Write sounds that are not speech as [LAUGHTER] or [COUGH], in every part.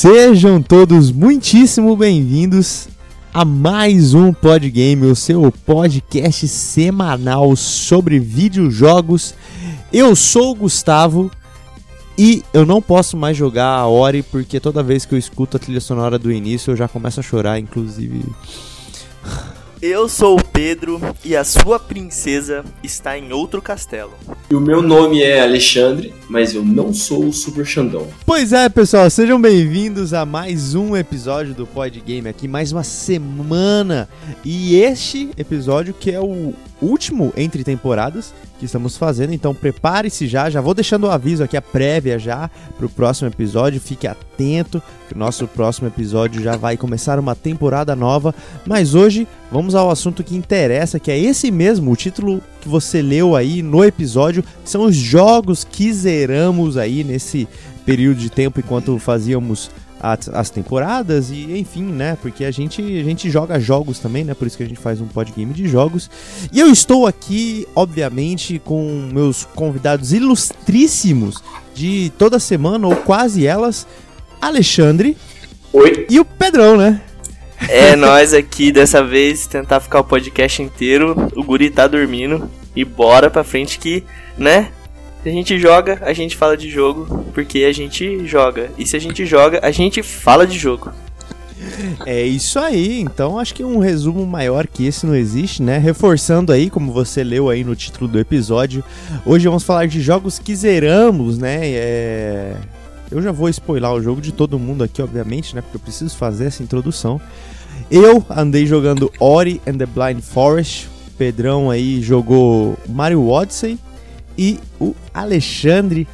Sejam todos muitíssimo bem-vindos a mais um Podgame, o seu podcast semanal sobre videojogos. Eu sou o Gustavo e eu não posso mais jogar a Ori porque toda vez que eu escuto a trilha sonora do início eu já começo a chorar, inclusive. Eu sou o Pedro e a sua princesa está em outro castelo. E o meu nome é Alexandre, mas eu não sou o Super Xandão. Pois é, pessoal, sejam bem-vindos a mais um episódio do Pod Game aqui, mais uma semana. E este episódio que é o último entre temporadas que estamos fazendo, então prepare-se já, já vou deixando o aviso aqui, a prévia já para o próximo episódio, fique atento que o nosso próximo episódio já vai começar uma temporada nova, mas hoje vamos ao assunto que interessa, que é esse mesmo, o título que você leu aí no episódio, são os jogos que zeramos aí nesse período de tempo enquanto fazíamos as, as, temporadas e enfim, né? Porque a gente, a gente joga jogos também, né? Por isso que a gente faz um podgame de jogos. E eu estou aqui, obviamente, com meus convidados ilustríssimos de toda semana, ou quase elas, Alexandre. Oi. E o Pedrão, né? É, nós aqui dessa vez tentar ficar o podcast inteiro. O guri tá dormindo. E bora pra frente que, né? Se a gente joga, a gente fala de jogo, porque a gente joga. E se a gente joga, a gente fala de jogo. É isso aí, então acho que um resumo maior que esse não existe, né? Reforçando aí, como você leu aí no título do episódio, hoje vamos falar de jogos que zeramos, né? É... Eu já vou spoiler o jogo de todo mundo aqui, obviamente, né? Porque eu preciso fazer essa introdução. Eu andei jogando Ori and the Blind Forest, Pedrão aí jogou Mario Odyssey, e o Alexandre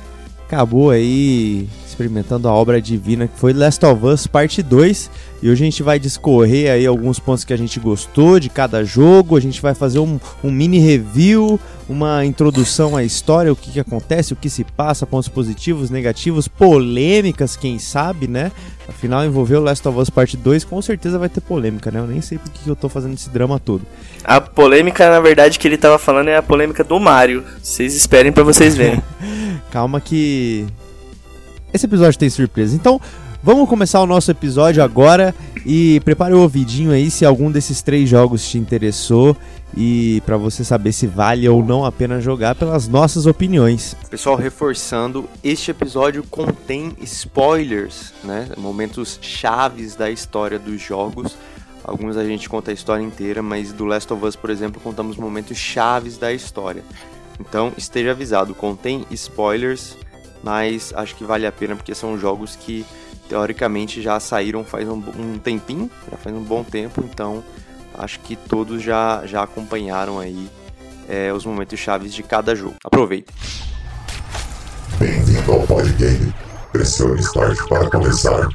acabou aí experimentando a obra divina que foi Last of Us Parte 2. E hoje a gente vai discorrer aí alguns pontos que a gente gostou de cada jogo. A gente vai fazer um, um mini review, uma introdução à história, o que, que acontece, o que se passa, pontos positivos, negativos, polêmicas, quem sabe, né? Afinal, envolveu Last of Us Parte 2, com certeza vai ter polêmica, né? Eu nem sei por que eu tô fazendo esse drama todo. A polêmica, na verdade, que ele tava falando é a polêmica do Mario. Vocês esperem para vocês verem. [LAUGHS] Calma que esse episódio tem surpresa. Então, vamos começar o nosso episódio agora e prepare o ouvidinho aí se algum desses três jogos te interessou e para você saber se vale ou não a pena jogar pelas nossas opiniões. Pessoal, reforçando, este episódio contém spoilers, né? Momentos chaves da história dos jogos. Alguns a gente conta a história inteira, mas do Last of Us, por exemplo, contamos momentos chaves da história. Então, esteja avisado, contém spoilers mas acho que vale a pena porque são jogos que teoricamente já saíram faz um, um tempinho, já faz um bom tempo, então acho que todos já, já acompanharam aí é, os momentos chaves de cada jogo. Aproveita! Bem-vindo ao Podgame. Pressione Start para começar.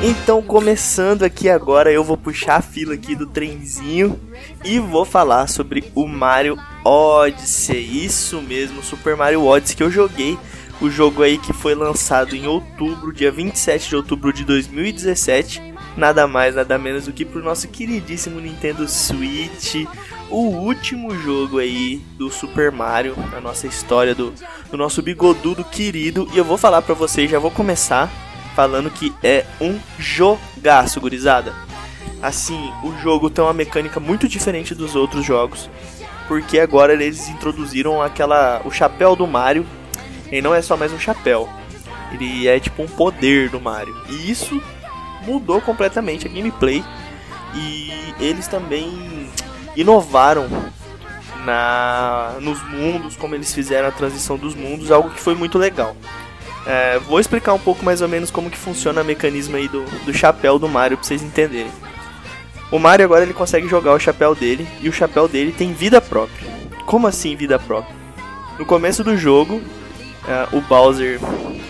Então, começando aqui agora, eu vou puxar a fila aqui do trenzinho e vou falar sobre o Mario Odyssey. Isso mesmo, Super Mario Odyssey que eu joguei. O jogo aí que foi lançado em outubro, dia 27 de outubro de 2017. Nada mais, nada menos do que pro nosso queridíssimo Nintendo Switch. O último jogo aí do Super Mario, na nossa história do, do nosso bigodudo querido. E eu vou falar pra vocês, já vou começar falando que é um jogaço, gurizada. Assim, o jogo tem uma mecânica muito diferente dos outros jogos, porque agora eles introduziram aquela o chapéu do Mario, e não é só mais um chapéu. Ele é tipo um poder do Mario. E isso mudou completamente a gameplay e eles também inovaram na nos mundos, como eles fizeram a transição dos mundos, algo que foi muito legal. É, vou explicar um pouco mais ou menos como que funciona o mecanismo aí do, do chapéu do Mario pra vocês entenderem. O Mario agora ele consegue jogar o chapéu dele e o chapéu dele tem vida própria. Como assim vida própria? No começo do jogo, é, o Bowser,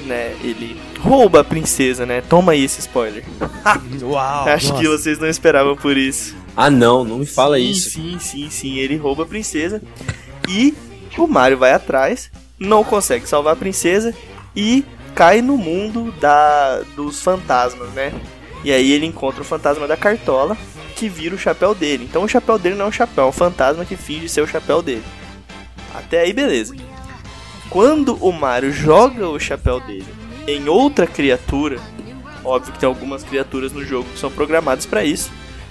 né, ele rouba a princesa, né? Toma aí esse spoiler. Uau! Acho nossa. que vocês não esperavam por isso. Ah não, não me fala sim, isso. Sim, sim, sim. Ele rouba a princesa e o Mario vai atrás, não consegue salvar a princesa e cai no mundo da dos fantasmas, né? E aí ele encontra o fantasma da cartola, que vira o chapéu dele. Então o chapéu dele não é um chapéu, é um fantasma que finge ser o chapéu dele. Até aí, beleza. Quando o Mario joga o chapéu dele em outra criatura, óbvio que tem algumas criaturas no jogo que são programadas para isso,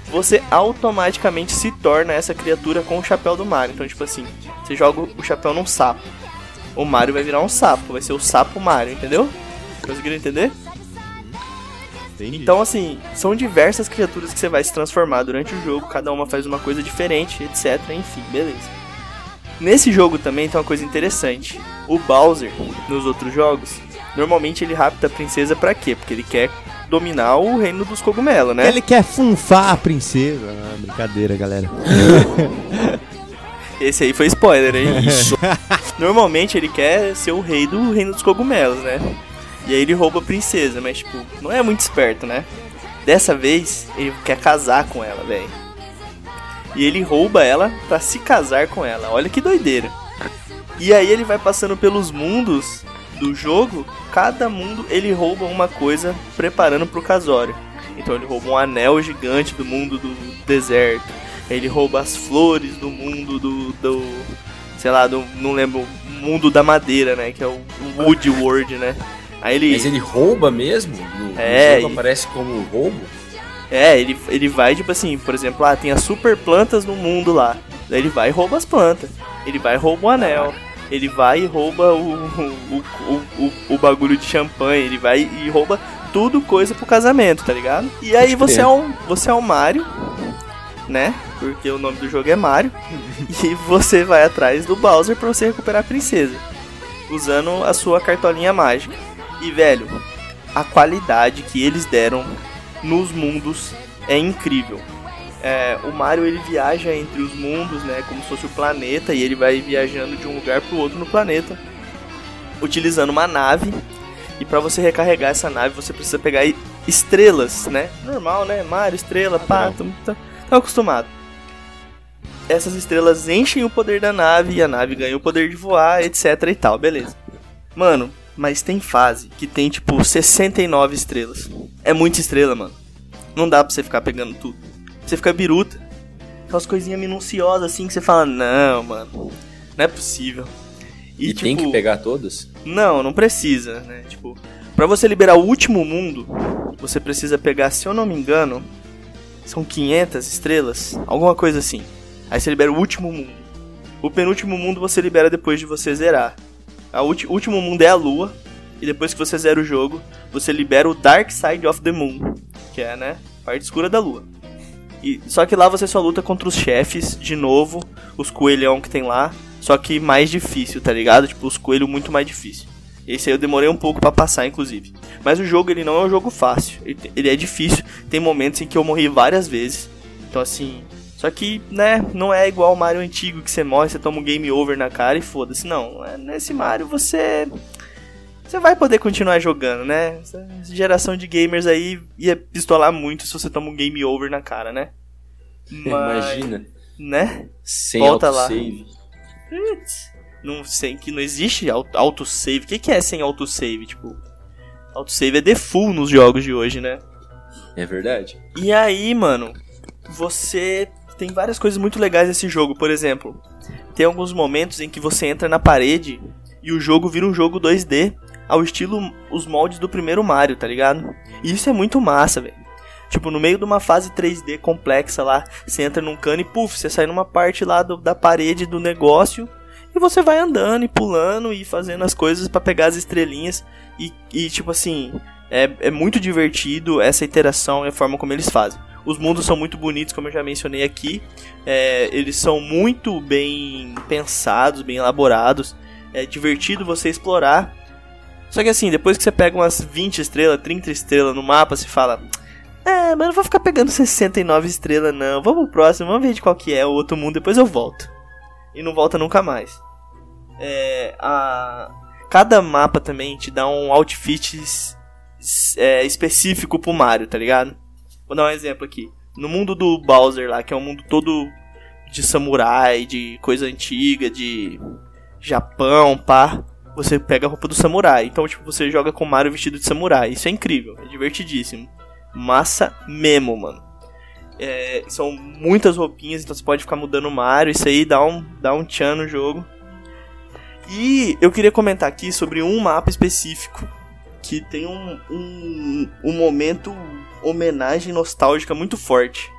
você automaticamente se torna essa criatura com o chapéu do Mario. Então, tipo assim, você joga o chapéu num sapo. O Mario vai virar um sapo, vai ser o sapo Mario, entendeu? Conseguiram entender? Entendi. Então, assim, são diversas criaturas que você vai se transformar durante o jogo, cada uma faz uma coisa diferente, etc. Enfim, beleza. Nesse jogo também tem uma coisa interessante. O Bowser, nos outros jogos, normalmente ele rapta a princesa pra quê? Porque ele quer dominar o reino dos cogumelos, né? Ele quer funfar a princesa. Ah, brincadeira, galera. [LAUGHS] Esse aí foi spoiler, hein? [LAUGHS] Normalmente ele quer ser o rei do reino dos cogumelos, né? E aí ele rouba a princesa, mas tipo, não é muito esperto, né? Dessa vez, ele quer casar com ela, velho. E ele rouba ela pra se casar com ela. Olha que doideira. E aí ele vai passando pelos mundos do jogo. Cada mundo ele rouba uma coisa preparando pro casório. Então ele rouba um anel gigante do mundo do deserto. Ele rouba as flores do mundo do. do sei lá, do, não lembro. Mundo da madeira, né? Que é o Wood World, né? Aí ele. Mas ele rouba mesmo? No, no É, jogo e- aparece como roubo? É, ele, ele vai, tipo assim, por exemplo, ah, tem as super plantas no mundo lá. Daí ele vai e rouba as plantas. Ele vai e rouba o anel. Ele vai e rouba o, o, o, o, o bagulho de champanhe. Ele vai e rouba tudo coisa pro casamento, tá ligado? E aí você é, um, você é um Mario, né? Porque o nome do jogo é Mario. [LAUGHS] e você vai atrás do Bowser pra você recuperar a princesa. Usando a sua cartolinha mágica. E, velho, a qualidade que eles deram nos mundos é incrível. É, o Mario ele viaja entre os mundos, né, como se fosse o planeta, e ele vai viajando de um lugar pro outro no planeta, utilizando uma nave. E para você recarregar essa nave, você precisa pegar estrelas, né? Normal, né? Mario, estrela, pá, tá, tá acostumado. Essas estrelas enchem o poder da nave e a nave ganha o poder de voar, etc e tal, beleza. Mano, mas tem fase que tem tipo 69 estrelas. É muita estrela, mano. Não dá pra você ficar pegando tudo. Você fica biruta. Aquelas coisinhas minuciosas assim que você fala, não, mano. Não é possível. E, tem que pegar todas? Não, não precisa, né? Tipo, pra você liberar o último mundo, você precisa pegar, se eu não me engano, são 500 estrelas, alguma coisa assim. Aí você libera o último mundo. O penúltimo mundo você libera depois de você zerar. O último mundo é a lua, e depois que você zera o jogo, você libera o Dark Side of the Moon, que é, né, parte escura da lua. E, só que lá você só luta contra os chefes, de novo, os coelhão que tem lá, só que mais difícil, tá ligado? Tipo, os coelhos muito mais difícil. Esse aí eu demorei um pouco pra passar, inclusive. Mas o jogo, ele não é um jogo fácil. Ele, ele é difícil. Tem momentos em que eu morri várias vezes. Então, assim... Só que, né, não é igual o Mario antigo, que você morre, você toma um game over na cara e foda-se. Não, é- nesse Mario você... Você vai poder continuar jogando, né? Essa geração de gamers aí ia pistolar muito se você toma um game over na cara, né? [LAUGHS] Mas, Imagina. Né? Sem Volta lá. não sei que não existe au- autosave. O que, que é sem autosave? Tipo, autosave é default nos jogos de hoje, né? É verdade. E aí, mano, você tem várias coisas muito legais nesse jogo. Por exemplo, tem alguns momentos em que você entra na parede e o jogo vira um jogo 2D ao estilo os moldes do primeiro Mario, tá ligado? E isso é muito massa, velho. Tipo, no meio de uma fase 3D complexa lá, você entra num cano e puf, você sai numa parte lá do- da parede do negócio e você vai andando e pulando e fazendo as coisas pra pegar as estrelinhas e, e tipo assim, é, é muito divertido essa interação e a forma como eles fazem. Os mundos são muito bonitos, como eu já mencionei aqui. É, eles são muito bem pensados, bem elaborados. É divertido você explorar. Só que assim, depois que você pega umas 20 estrelas, 30 estrelas no mapa, você fala. É, mas não vou ficar pegando 69 estrelas, não. Vamos pro próximo, vamos ver de qual que é o outro mundo, depois eu volto. E não volta nunca mais. É, a... Cada mapa também te dá um outfit é, específico pro Mario, tá ligado? Vou dar um exemplo aqui. No mundo do Bowser lá, que é um mundo todo de samurai, de coisa antiga, de Japão, pá. Você pega a roupa do samurai. Então, tipo, você joga com o Mario vestido de samurai. Isso é incrível, é divertidíssimo. Massa mesmo, mano. É, são muitas roupinhas, então você pode ficar mudando o Mario. Isso aí dá um, dá um tchan no jogo. E eu queria comentar aqui sobre um mapa específico que tem um, um, um momento homenagem nostálgica muito forte.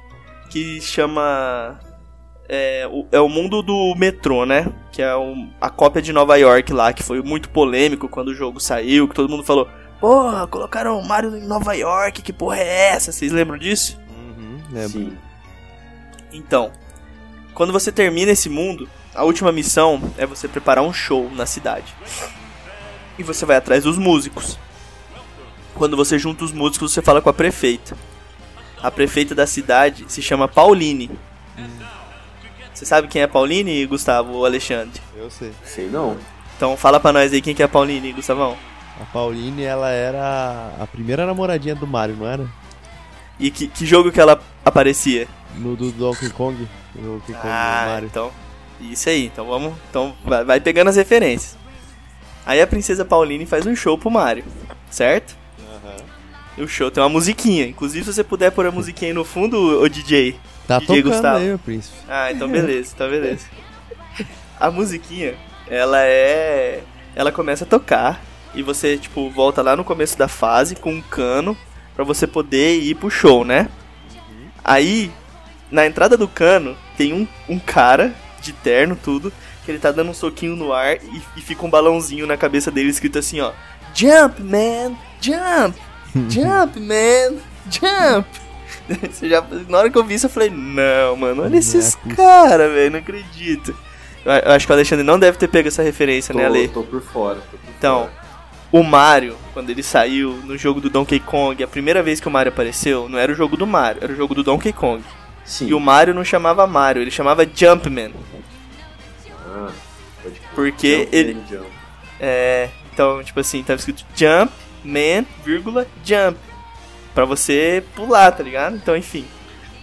Que chama. É o, é o mundo do metrô, né? Que é um, a cópia de Nova York lá, que foi muito polêmico quando o jogo saiu, que todo mundo falou: Porra, colocaram o Mario em Nova York, que porra é essa? Vocês lembram disso? Uhum, lembro. Sim. Então, quando você termina esse mundo, a última missão é você preparar um show na cidade. E você vai atrás dos músicos. Quando você junta os músicos, você fala com a prefeita. A prefeita da cidade se chama Pauline. Você sabe quem é Pauline, Gustavo ou Alexandre? Eu sei. Sei não. Então fala pra nós aí quem que é a Pauline, Gustavão. A Pauline, ela era a primeira namoradinha do Mario, não era? E que, que jogo que ela aparecia? No do Donkey Kong. No Donkey Kong Ah, do Mario. então. Isso aí, então vamos. Então vai, vai pegando as referências. Aí a princesa Pauline faz um show pro Mario, certo? O show tem uma musiquinha. Inclusive, se você puder pôr a musiquinha aí no fundo, ô DJ. Tá DJ tocando Gustavo. aí, meu príncipe. Ah, então beleza, então beleza. A musiquinha, ela é. Ela começa a tocar. E você, tipo, volta lá no começo da fase com um cano pra você poder ir pro show, né? Aí, na entrada do cano, tem um, um cara de terno, tudo, que ele tá dando um soquinho no ar e, e fica um balãozinho na cabeça dele escrito assim, ó. Jump, man! Jump! Jump, man! Jump! [LAUGHS] Já, na hora que eu vi isso, eu falei, não, mano, olha é esses possível. caras, velho, não acredito. Eu, eu acho que o Alexandre não deve ter pego essa referência, Tô, né, Ale? tô por fora. Tô por Então, fora. o Mario, quando ele saiu no jogo do Donkey Kong, a primeira vez que o Mario apareceu, não era o jogo do Mario, era o jogo do Donkey Kong. Sim. E o Mario não chamava Mario, ele chamava Jumpman. Ah, pode. Porque Jump, ele. jump. É. Então, tipo assim, tava escrito Jump, Man, vírgula, Jump. Pra você pular, tá ligado? Então, enfim.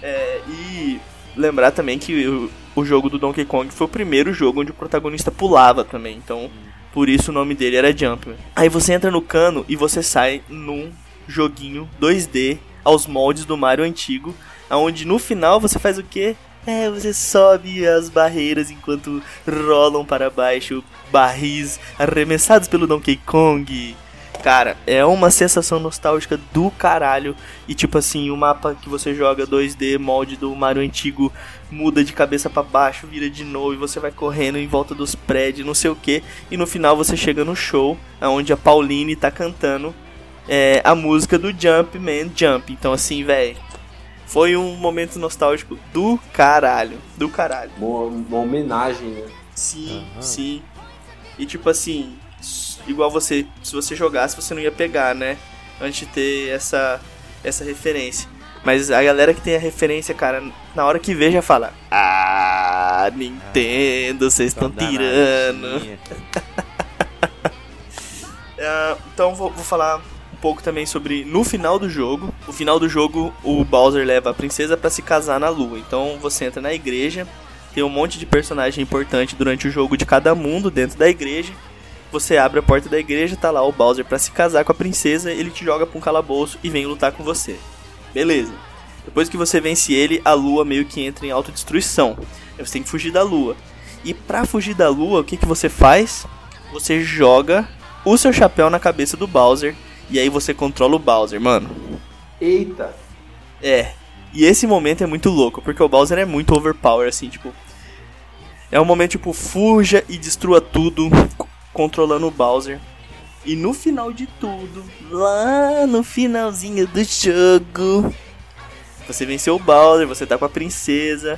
É, e lembrar também que o, o jogo do Donkey Kong foi o primeiro jogo onde o protagonista pulava também. Então, por isso o nome dele era Jumpman. Aí você entra no cano e você sai num joguinho 2D aos moldes do Mario antigo, aonde no final você faz o quê? É, você sobe as barreiras enquanto rolam para baixo barris arremessados pelo Donkey Kong. Cara, é uma sensação nostálgica do caralho. E tipo assim, o mapa que você joga 2D, molde do Mario antigo, muda de cabeça pra baixo, vira de novo e você vai correndo em volta dos prédios, não sei o que. E no final você chega no show, onde a Pauline tá cantando é, a música do Jumpman Jump. Então assim, velho, foi um momento nostálgico do caralho, do caralho. Uma, uma homenagem, né? Sim, Aham. sim. E tipo assim, igual você, se você jogasse, você não ia pegar, né? Antes de ter essa, essa referência. Mas a galera que tem a referência, cara, na hora que vê já fala: Ah, Nintendo, vocês estão tirando. Ah, [LAUGHS] então vou, vou falar um pouco também sobre no final do jogo. No final do jogo, o Bowser leva a princesa pra se casar na lua. Então você entra na igreja, tem um monte de personagem importante durante o jogo de cada mundo dentro da igreja. Você abre a porta da igreja, tá lá o Bowser pra se casar com a princesa, ele te joga pra um calabouço e vem lutar com você. Beleza. Depois que você vence ele, a lua meio que entra em autodestruição. Você tem que fugir da lua. E pra fugir da lua, o que, que você faz? Você joga o seu chapéu na cabeça do Bowser e aí você controla o Bowser, mano. Eita! É. E esse momento é muito louco, porque o Bowser é muito overpower, assim, tipo. É um momento, tipo, fuja e destrua tudo, controlando o Bowser. E no final de tudo, lá no finalzinho do jogo, você venceu o Bowser, você tá com a princesa.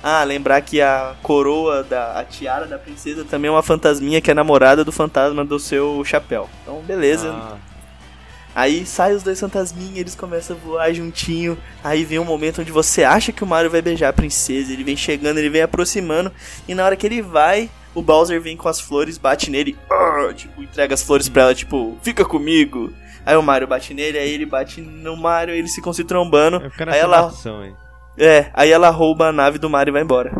Ah, lembrar que a coroa da a tiara da princesa também é uma fantasminha que é namorada do fantasma do seu chapéu. Então, beleza. Ah, Aí sai os dois fantasminhas, eles começam a voar juntinho. Aí vem um momento onde você acha que o Mario vai beijar a princesa. Ele vem chegando, ele vem aproximando. E na hora que ele vai, o Bowser vem com as flores, bate nele. "Arr", tipo, entrega as flores pra ela, tipo, fica comigo. Aí o Mario bate nele, aí ele bate no Mario, eles ficam se trombando. eu quero Aí ela, ação é, aí ela rouba a nave do Mario e vai embora.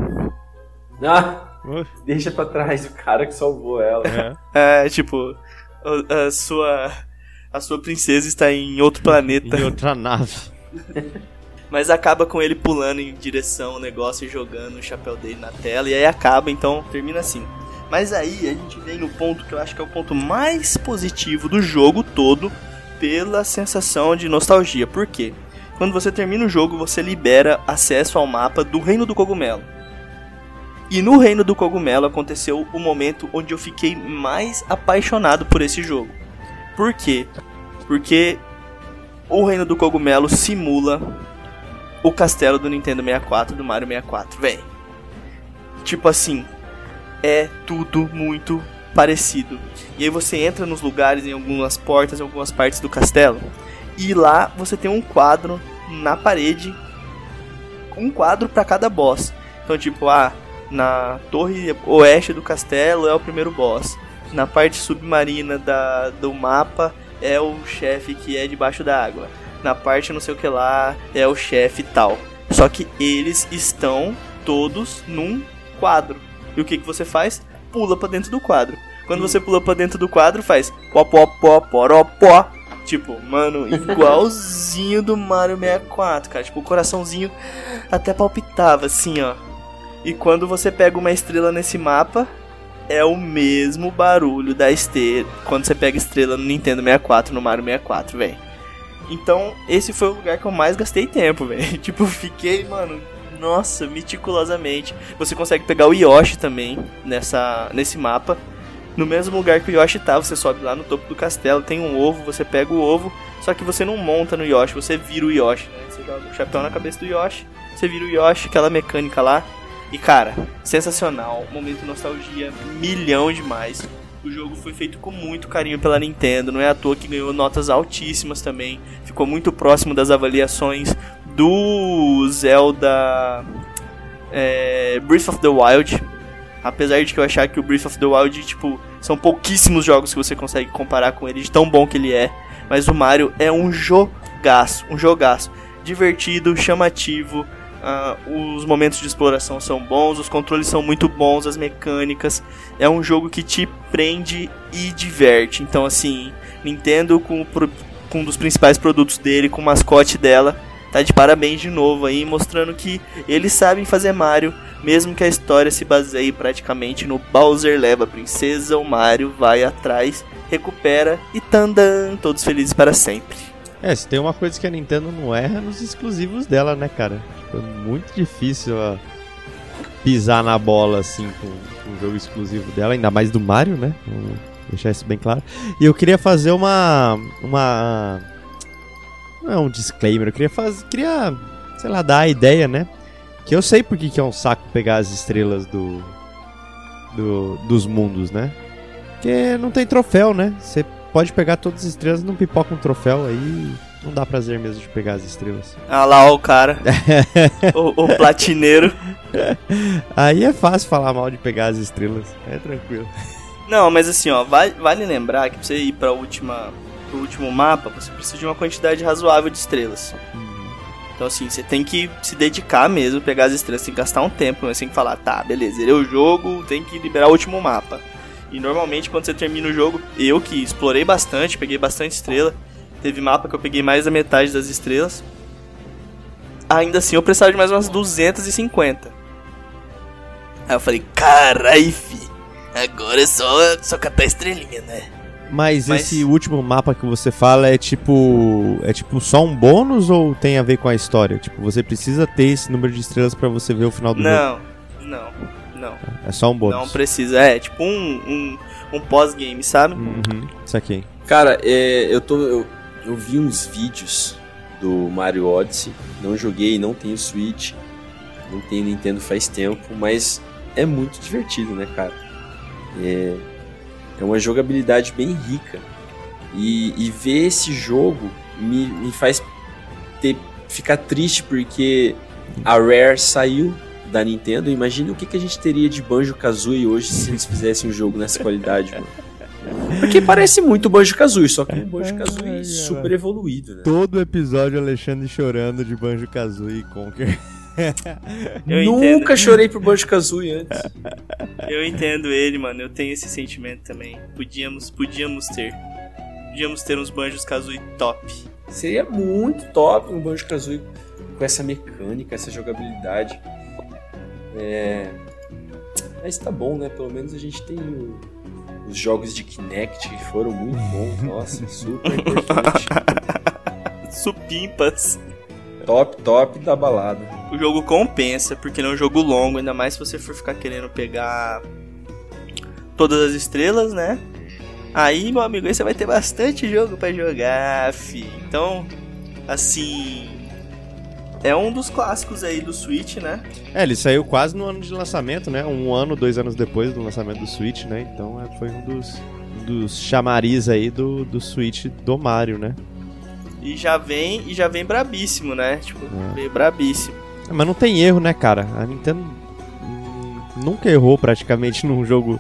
Ah, deixa pra trás o cara que salvou ela. é. É, tipo, a, a sua a sua princesa está em outro planeta. Em outra nave. [LAUGHS] Mas acaba com ele pulando em direção ao negócio e jogando o chapéu dele na tela. E aí acaba, então termina assim. Mas aí a gente vem no ponto que eu acho que é o ponto mais positivo do jogo todo, pela sensação de nostalgia. Por quê? Quando você termina o jogo, você libera acesso ao mapa do Reino do Cogumelo. E no Reino do Cogumelo aconteceu o momento onde eu fiquei mais apaixonado por esse jogo. Por quê? Porque o Reino do Cogumelo simula o castelo do Nintendo 64, do Mario 64, véi. Tipo assim, é tudo muito parecido. E aí você entra nos lugares, em algumas portas, em algumas partes do castelo, e lá você tem um quadro na parede, um quadro para cada boss. Então, tipo, ah, na torre oeste do castelo é o primeiro boss. Na parte submarina da, do mapa é o chefe que é debaixo da água. Na parte não sei o que lá é o chefe tal. Só que eles estão todos num quadro. E o que, que você faz? Pula para dentro do quadro. Quando você pula para dentro do quadro, faz pó pó pó poró pó. Tipo, mano, [LAUGHS] igualzinho do Mario 64, cara. Tipo, o coraçãozinho até palpitava assim, ó. E quando você pega uma estrela nesse mapa, é o mesmo barulho da esteira quando você pega estrela no Nintendo 64, no Mario 64, velho. Então, esse foi o lugar que eu mais gastei tempo, [LAUGHS] velho. Tipo, fiquei, mano, nossa, meticulosamente. Você consegue pegar o Yoshi também nessa, nesse mapa. No mesmo lugar que o Yoshi tá, você sobe lá no topo do castelo, tem um ovo, você pega o ovo, só que você não monta no Yoshi, você vira o Yoshi, né? Você joga o chapéu na cabeça do Yoshi, você vira o Yoshi, aquela mecânica lá. E cara, sensacional, momento de nostalgia, milhão demais. O jogo foi feito com muito carinho pela Nintendo, não é à toa que ganhou notas altíssimas também. Ficou muito próximo das avaliações do Zelda é, Breath of the Wild. Apesar de que eu achar que o Breath of the Wild, tipo, são pouquíssimos jogos que você consegue comparar com ele, de tão bom que ele é. Mas o Mario é um jogaço, um jogaço. Divertido, chamativo, uh, os momentos de exploração são bons, os controles são muito bons, as mecânicas. É um jogo que te prende e diverte. Então, assim, Nintendo com, com um dos principais produtos dele, com o mascote dela, tá de parabéns de novo aí, mostrando que eles sabem fazer Mario, mesmo que a história se baseie praticamente no Bowser leva a princesa, o Mario vai atrás, recupera e tandan, todos felizes para sempre. É, se tem uma coisa que a Nintendo não erra nos exclusivos dela, né, cara? Foi muito difícil ó, pisar na bola assim com, com o jogo exclusivo dela, ainda mais do Mario, né? Vou deixar isso bem claro. E eu queria fazer uma uma não é um disclaimer, eu queria fazer, queria, sei lá, dar a ideia, né? Que eu sei porque que é um saco pegar as estrelas do, do dos mundos, né? Porque não tem troféu, né? Você pode pegar todas as estrelas, não pipoca um troféu aí não dá prazer mesmo de pegar as estrelas. [LAUGHS] Ah lá, ó, o cara. [LAUGHS] o, o platineiro. Aí é fácil falar mal de pegar as estrelas. É tranquilo. Não, mas assim, ó, vale, vale lembrar que pra você ir pra última, pro último mapa, você precisa de uma quantidade razoável de estrelas. Uhum. Então, assim, você tem que se dedicar mesmo, pegar as estrelas, tem que gastar um tempo, você tem que falar, tá, beleza, zerei o jogo, tem que liberar o último mapa. E normalmente, quando você termina o jogo, eu que explorei bastante, peguei bastante estrela, Teve mapa que eu peguei mais da metade das estrelas. Ainda assim, eu precisava de mais umas 250. Aí eu falei, carai, fi. Agora é só, só catar estrelinha, né? Mas, Mas, esse último mapa que você fala é tipo. É tipo só um bônus ou tem a ver com a história? Tipo, você precisa ter esse número de estrelas para você ver o final do não, jogo? Não, não, É só um bônus. Não precisa, é tipo um, um, um pós-game, sabe? Uhum, isso aqui. Cara, é, eu tô. Eu eu vi uns vídeos do Mario Odyssey, não joguei, não tenho Switch, não tenho Nintendo faz tempo, mas é muito divertido, né, cara? É, é uma jogabilidade bem rica. E, e ver esse jogo me, me faz ter, ficar triste porque a Rare saiu da Nintendo. Imagina o que, que a gente teria de Banjo Kazooie hoje se eles fizessem um jogo nessa qualidade, mano. Porque parece muito Banjo-Kazooie, só que um Banjo-Kazooie super evoluído, né? Todo episódio Alexandre chorando de Banjo-Kazooie e Conker. [LAUGHS] Eu Nunca chorei por Banjo-Kazooie antes. Eu entendo ele, mano. Eu tenho esse sentimento também. Podíamos, podíamos ter. Podíamos ter uns Banjos-Kazooie top. Seria muito top um Banjo-Kazooie com essa mecânica, essa jogabilidade. É... Mas tá bom, né? Pelo menos a gente tem o... os jogos de Kinect que foram muito bons. [LAUGHS] Nossa, super importante. [LAUGHS] Supimpas. Top, top da balada. O jogo compensa, porque ele é um jogo longo, ainda mais se você for ficar querendo pegar todas as estrelas, né? Aí, meu amigo, aí você vai ter bastante jogo para jogar, fi. Então, assim, é um dos clássicos aí do Switch, né? É, ele saiu quase no ano de lançamento, né? Um ano, dois anos depois do lançamento do Switch, né? Então é, foi um dos, dos chamariz aí do, do Switch do Mario, né? E já vem e já vem brabíssimo, né? Tipo, É. veio brabíssimo. É, Mas não tem erro, né, cara? A Nintendo nunca errou praticamente [LAUGHS] num jogo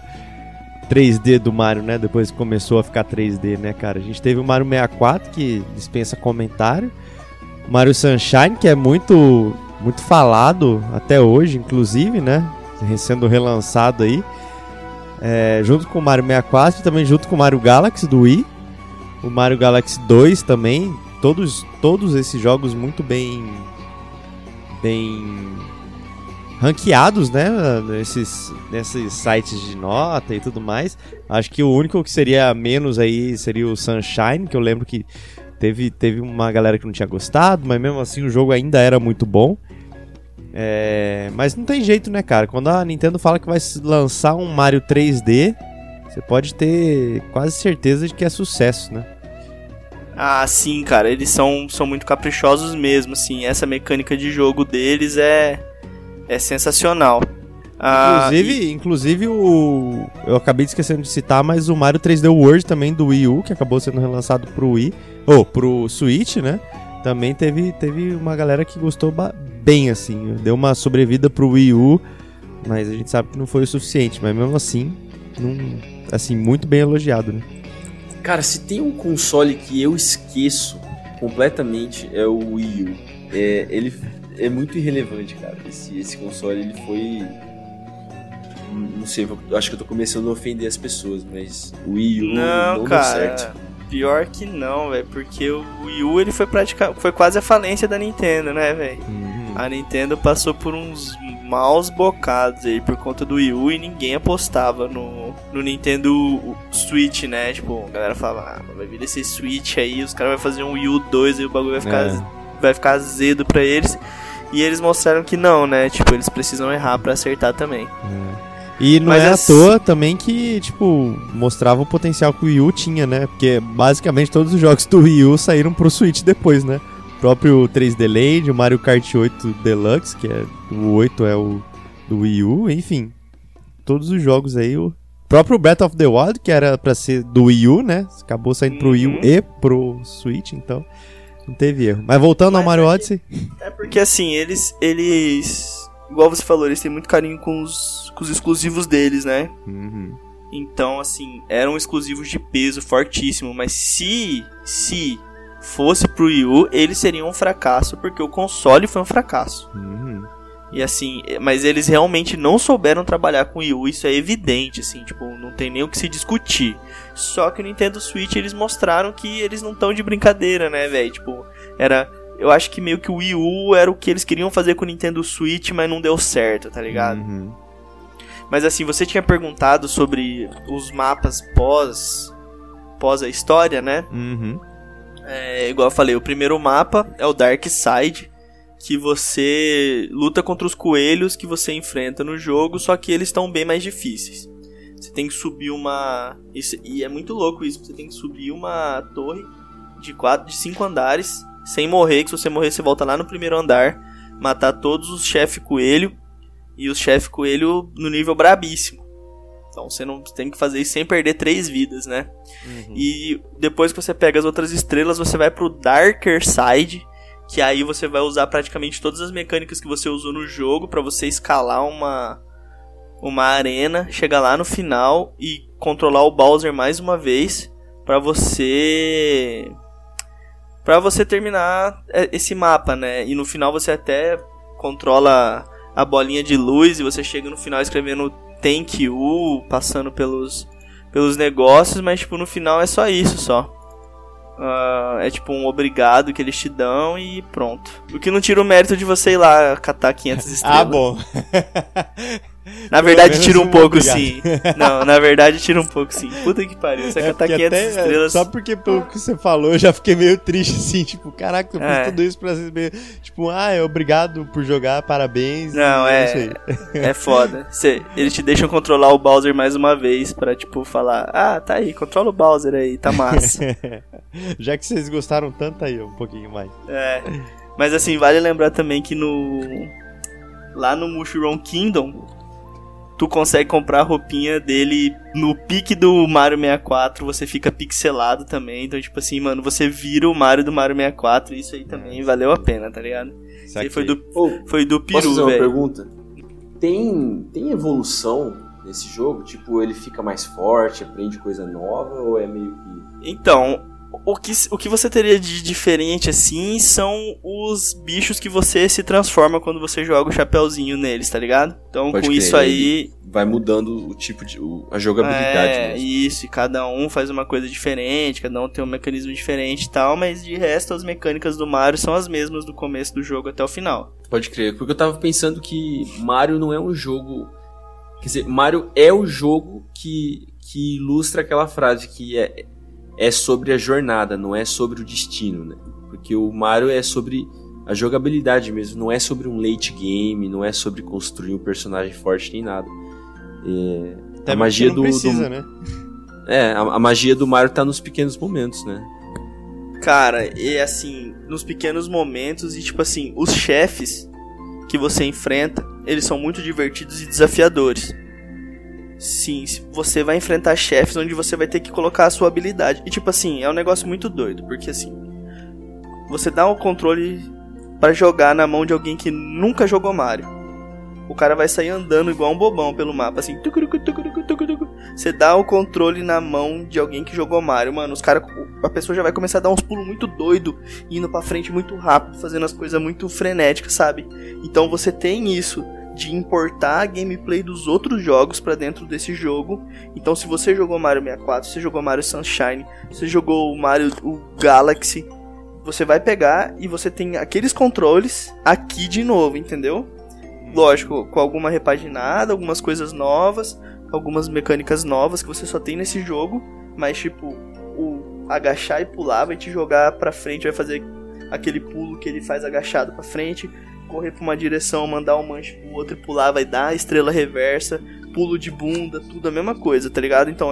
3D do Mario, né? Depois que começou a ficar 3D, né, cara? A gente teve o Mario 64 que dispensa comentário. Mario Sunshine, que é muito muito falado até hoje, inclusive, né? Sendo relançado aí. É, junto com o Mario 64 e também junto com o Mario Galaxy do Wii. O Mario Galaxy 2 também. Todos, todos esses jogos muito bem bem ranqueados, né, nesses, nesses sites de nota e tudo mais. Acho que o único que seria menos aí seria o Sunshine, que eu lembro que teve, teve uma galera que não tinha gostado, mas mesmo assim o jogo ainda era muito bom. É, mas não tem jeito, né, cara? Quando a Nintendo fala que vai lançar um Mario 3D, você pode ter quase certeza de que é sucesso, né? Ah, sim, cara, eles são, são muito caprichosos mesmo, assim. Essa mecânica de jogo deles é é sensacional. Ah, Inclusive, inclusive o. Eu acabei de esquecendo de citar, mas o Mario 3D World também do Wii U, que acabou sendo relançado pro Wii. Ou pro Switch, né? Também teve, teve uma galera que gostou bem, assim. Deu uma sobrevida pro Wii U, mas a gente sabe que não foi o suficiente. Mas mesmo assim, não, assim, muito bem elogiado, né? Cara, se tem um console que eu esqueço completamente é o Wii U. É, ele é muito irrelevante, cara. Esse, esse console ele foi. Não sei, eu acho que eu tô começando a ofender as pessoas, mas o Wii U Não, não, deu cara. certo. Pior que não, velho, porque o Wii U ele foi praticamente foi quase a falência da Nintendo, né, velho? A Nintendo passou por uns maus bocados aí por conta do Wii U e ninguém apostava no, no Nintendo Switch, né? Tipo, a galera fala, ah, vai vir esse Switch aí, os caras vão fazer um Wii U 2 e o bagulho vai ficar, É. vai ficar azedo pra eles. E eles mostraram que não, né? Tipo, eles precisam errar pra acertar também. E não Mas é à assim- toa também que, tipo, mostrava o potencial que o Wii U tinha, né? Porque basicamente todos os jogos do Wii U saíram pro Switch depois, né? O próprio 3D Land, o Mario Kart 8 Deluxe, que é o 8 é o do Wii U, enfim. Todos os jogos aí, o próprio Breath of the Wild, que era pra ser do Wii U, né? Acabou saindo pro Wii U Uhum. e pro Switch, então não teve erro. Mas voltando ao Mas Mario é Odyssey, É porque assim, eles. Eles. Igual você falou, eles têm muito carinho com os, com os exclusivos deles, né? Uhum. Então, assim, eram exclusivos de peso fortíssimo. Mas se. Se fosse pro Wii U, eles seriam um fracasso, porque o console foi um fracasso. Uhum. E assim, eh, mas eles realmente não souberam trabalhar com o Wii U, isso é evidente, assim, tipo, não tem nem o que se discutir. Só que o Nintendo Switch eles mostraram que eles não estão de brincadeira, né, velho? Tipo, era. Eu acho que meio que o Wii U era o que eles queriam fazer com o Nintendo Switch, mas não deu certo, tá ligado? Uhum. Mas assim, você tinha perguntado sobre os mapas pós. pós a história, né? Uhum. É, igual eu falei, o primeiro mapa é o Dark Side, que você luta contra os coelhos que você enfrenta no jogo, só que eles estão bem mais difíceis. Você tem que subir uma. isso- e é muito louco isso, você tem que subir uma torre de quatro, de cinco andares, sem morrer, que se você morrer, você volta lá no primeiro andar, matar todos os chefe coelho, e os chefe coelho no nível brabíssimo. Então você não tem que fazer isso sem perder três vidas, né? E depois que você pega as outras estrelas, você vai pro Darker Side, que aí você vai usar praticamente todas as mecânicas que você usou no jogo pra você escalar uma uma arena, chegar lá no final e controlar o Bowser mais uma vez pra você para você terminar é, esse mapa, né? E no final você até controla a bolinha de luz e você chega no final escrevendo thank you, passando pelos pelos negócios, mas tipo no final é só isso só. Uh, é tipo um obrigado que eles te dão e pronto. O que não tira o mérito de você ir lá catar 500 [LAUGHS] estrelas. ah, bom. [LAUGHS] Na verdade, tira um pouco sim. Não, na verdade, tira um pouco sim. Puta que pariu, você é, catar 500 até, estrelas. Só porque pelo que você falou, eu já fiquei meio triste assim. Tipo, caraca, eu fiz é. tudo isso pra ser meio. Tipo, ah, é obrigado por jogar, parabéns. Não, é. É, é foda. Cê, eles te deixam controlar o Bowser mais uma vez pra, tipo, falar: ah, tá aí, controla o Bowser aí, tá massa. [LAUGHS] já que vocês gostaram tanto aí, um pouquinho mais. É. Mas assim, vale lembrar também que no. Lá no Mushroom Kingdom, tu consegue comprar a roupinha dele no pique do Mario 64, você fica pixelado também. Então, tipo assim, mano, você vira o Mario do Mario 64, isso aí também valeu a pena, tá ligado? Isso aí foi do, oh, foi do peru, Posso fazer uma pergunta? Tem, tem evolução nesse jogo? Tipo, ele fica mais forte, aprende coisa nova, ou é meio que... Então, o que, o que você teria de diferente assim são os bichos que você se transforma quando você joga o chapéuzinho neles, tá ligado? Então Pode com isso aí. Vai mudando o tipo de. a jogabilidade. É, mesmo. isso, e cada um faz uma coisa diferente, cada um tem um mecanismo diferente e tal, mas de resto as mecânicas do Mario são as mesmas do começo do jogo até o final. Pode crer, porque eu tava pensando que Mario não é um jogo. Quer dizer, Mario é o jogo que, que ilustra aquela frase que é é sobre a jornada, não é sobre o destino, né? Porque o Mario é sobre a jogabilidade mesmo, não é sobre um late game, não é sobre construir um personagem forte nem nada. É, a magia do, precisa, do, né? É, a, a, magia do Mario tá nos pequenos momentos, né? Cara, e assim, nos pequenos momentos e tipo assim, os chefes que você enfrenta, eles são muito divertidos e desafiadores. Sim, você vai enfrentar chefes onde você vai ter que colocar a sua habilidade. E tipo assim, é um negócio muito doido, porque assim, você dá o controle para jogar na mão de alguém que nunca jogou Mario. O cara vai sair andando igual um bobão pelo mapa, assim. Você dá o controle na mão de alguém que jogou Mario, mano. Os cara, a pessoa já vai começar a dar uns pulos muito doido, indo para frente muito rápido, fazendo as coisas muito frenéticas, sabe? Então você tem isso de importar a gameplay dos outros jogos para dentro desse jogo. Então, se você jogou Mario 64, você jogou Mario Sunshine, você jogou o Mario o Galaxy, você vai pegar e você tem aqueles controles aqui de novo, entendeu? Lógico, com alguma repaginada, algumas coisas novas, algumas mecânicas novas que você só tem nesse jogo, mas tipo, o agachar e pular vai te jogar pra frente, vai fazer aquele pulo que ele faz agachado pra frente, correr pra uma direção, mandar um manche pro outro e pular, vai dar estrela reversa, pulo de bunda, tudo a mesma coisa, tá ligado? Então,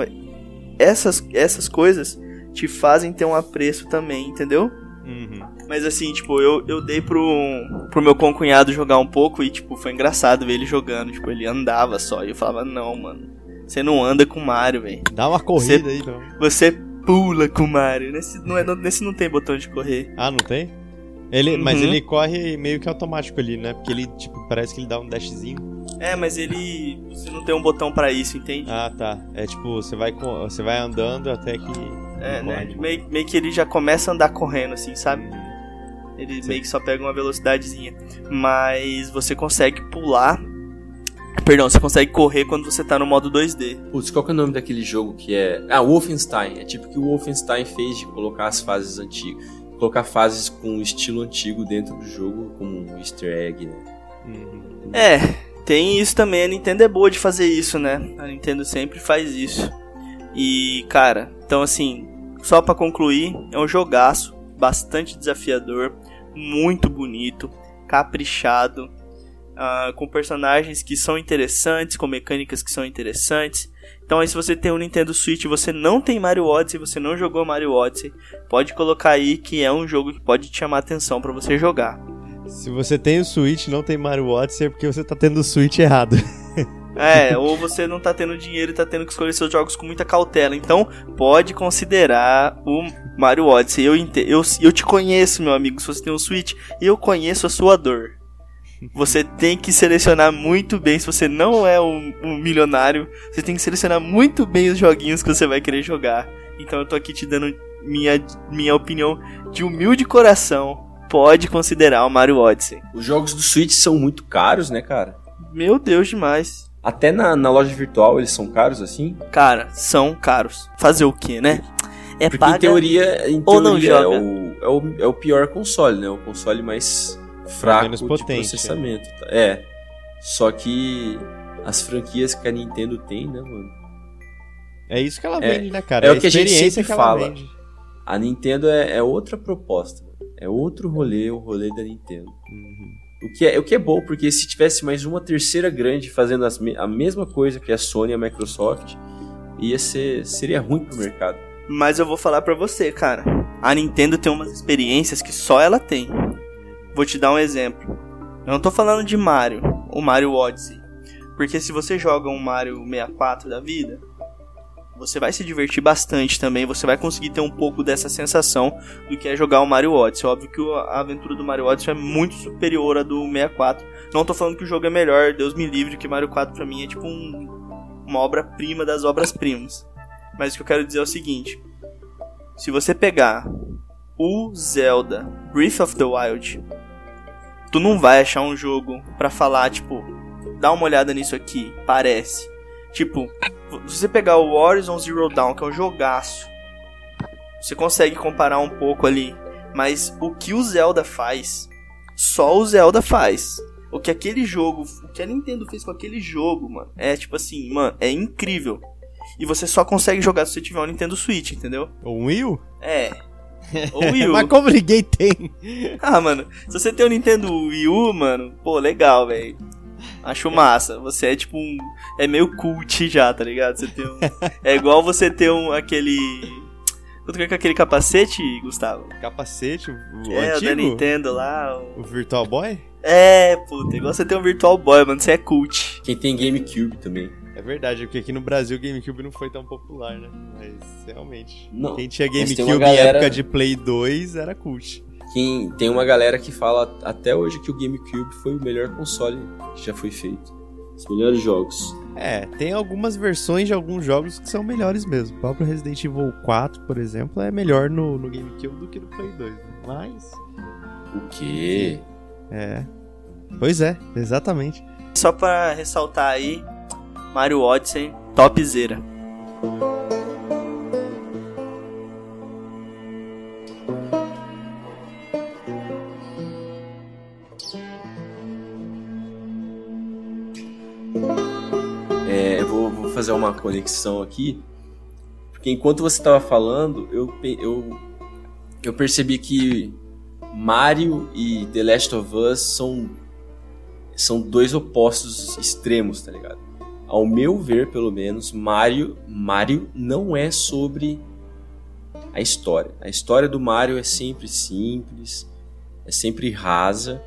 essas, essas coisas te fazem ter um apreço também, entendeu? Uhum. Mas assim, tipo, eu, eu dei pro, pro meu concunhado jogar um pouco e, tipo, foi engraçado ver ele jogando. Tipo, ele andava só. E eu falava, não, mano, você não anda com o Mario, velho. Dá uma corrida você, aí, não. Você pula com o Mario. Nesse não, é, nesse não tem botão de correr. Ah, não tem? Ele, uhum. Mas ele corre meio que automático ali, né? Porque ele, tipo, parece que ele dá um dashzinho. É, mas ele. Você não tem um botão para isso, entende? Ah, tá. É tipo, você vai, você vai andando até que. É, né? Meio, meio que ele já começa a andar correndo, assim, sabe? Ele Sim. meio que só pega uma velocidadezinha. Mas você consegue pular. Perdão, você consegue correr quando você tá no modo 2D. Putz, qual que é o nome daquele jogo que é. Ah, Wolfenstein. É tipo o que o Wolfenstein fez de colocar as fases antigas colocar fases com estilo antigo dentro do jogo como um easter egg, né? Uhum. É, tem isso também. A Nintendo é boa de fazer isso, né? A Nintendo sempre faz isso. E, cara, então assim, só para concluir, é um jogaço, bastante desafiador, muito bonito, caprichado, uh, com personagens que são interessantes, com mecânicas que são interessantes. Então aí se você tem um Nintendo Switch e você não tem Mario Odyssey, você não jogou Mario Odyssey, pode colocar aí que é um jogo que pode te chamar a atenção para você jogar. Se você tem o Switch e não tem Mario Odyssey é porque você tá tendo o Switch errado. [LAUGHS] É, ou você não tá tendo dinheiro e tá tendo que escolher seus jogos com muita cautela. Então, pode considerar o Mario Odyssey. Eu, eu, eu te conheço, meu amigo, se você tem um Switch, e eu conheço a sua dor. Você tem que selecionar muito bem. Se você não é um, um, milionário, você tem que selecionar muito bem os joguinhos que você vai querer jogar. Então eu tô aqui te dando minha, minha opinião de humilde coração. Pode considerar o Mario Odyssey. Os jogos do Switch são muito caros, né, cara? Meu Deus, demais. Até na, na loja virtual eles são caros assim? Cara, são caros. Fazer o que, né? É Porque paga. em teoria, em ou não teoria é, joga. o, é, o, é o pior console, né? O console mais fraco menos de potente, processamento. tá? É. Só que as franquias que a Nintendo tem, né, mano? É isso que ela É- vende, né, cara? é a o que a gente experiência sempre fala. vende. A Nintendo é, é outra proposta, mano. É outro rolê, o rolê da Nintendo. Uhum. O que, é, o que é bom, porque se tivesse mais uma terceira grande fazendo as a mesma coisa que a Sony e a Microsoft, ia ser, seria ruim pro mercado. Mas eu vou falar pra você, cara. A Nintendo tem umas experiências que só ela tem. Vou te dar um exemplo. Eu não tô falando de Mario, o Mario Odyssey. Porque se você joga um Mario 64 da vida, você vai se divertir bastante também. Você vai conseguir ter um pouco dessa sensação do que é jogar o Mario Odyssey. Óbvio que a aventura do Mario Odyssey é muito superior à do 64. Não tô falando que o jogo é melhor, Deus me livre, que Mario 4 pra mim é tipo um- uma obra-prima das obras-primas. Mas o que eu quero dizer é o seguinte: se você pegar o Zelda Breath of the Wild, tu não vai achar um jogo pra falar, tipo, dá uma olhada nisso aqui, parece. Tipo, se você pegar o Horizon Zero Dawn, que é um jogaço, você consegue comparar um pouco ali. Mas o que o Zelda faz, só o Zelda faz. O que aquele jogo, o que a Nintendo fez com aquele jogo, mano, é tipo assim, mano, é incrível. E você só consegue jogar se você tiver um Nintendo Switch, entendeu? O Wii U? É. O Wii U. [LAUGHS] Mas como ninguém tem? Ah, mano, se você tem um Nintendo Wii U, mano, pô, legal, velho. Acho massa. Você é tipo um. É meio cult já, tá ligado? Você tem um. É igual você ter um aquele. Quanto que é com aquele capacete, Gustavo? Capacete, o é, o da antigo? Nintendo lá. o- O Virtual Boy? É, puta, igual você ter um Virtual Boy, mano. Você é cult. Quem tem GameCube também. É verdade, porque aqui no Brasil o GameCube não foi tão popular, né? Mas realmente. Não, Quem tinha GameCube galera- em época de Play 2 era cult. Quem, tem uma galera que fala até hoje que o GameCube foi o melhor console que já foi feito. Os melhores jogos. É, tem algumas versões de alguns jogos que são melhores mesmo. O próprio Resident Evil 4, por exemplo, é melhor no, no GameCube do que no Play 2. Né? Mas. O quê? É. Pois é, exatamente. Só pra ressaltar aí, Mario Odyssey, topzera. É, eu vou, vou fazer uma conexão aqui. Porque enquanto você estava falando, eu, eu, eu percebi que Mario e The Last of Us são, são dois opostos extremos, tá ligado? Ao meu ver, pelo menos, Mario, Mario não é sobre a história. A história do Mario é sempre simples, é sempre rasa.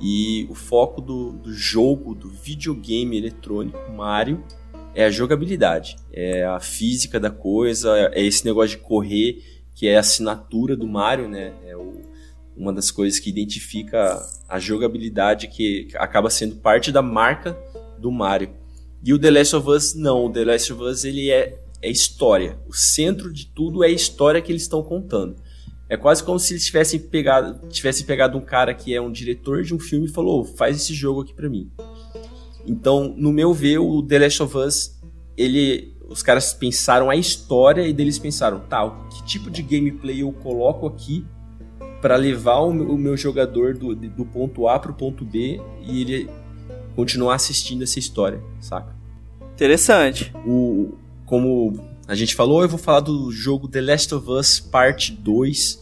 E o foco do, do jogo, do videogame eletrônico Mario, é a jogabilidade, é a física da coisa, é esse negócio de correr, que é a assinatura do Mario, né? É o- uma das coisas que identifica a jogabilidade que acaba sendo parte da marca do Mario. E o The Last of Us não, o The Last of Us ele é, é história. O centro de tudo é a história que eles estão contando. É quase como se eles tivessem pegado, tivessem pegado um cara que é um diretor de um filme e falou: "Ô, faz esse jogo aqui pra mim. Então, no meu ver, o The Last of Us, ele, os caras pensaram a história e deles pensaram, tá, que tipo de gameplay eu coloco aqui pra levar o meu, o jogador do, do ponto A pro ponto B e ele continuar assistindo essa história, saca? Interessante. O, como a gente falou, eu vou falar do jogo The Last of Us Parte 2,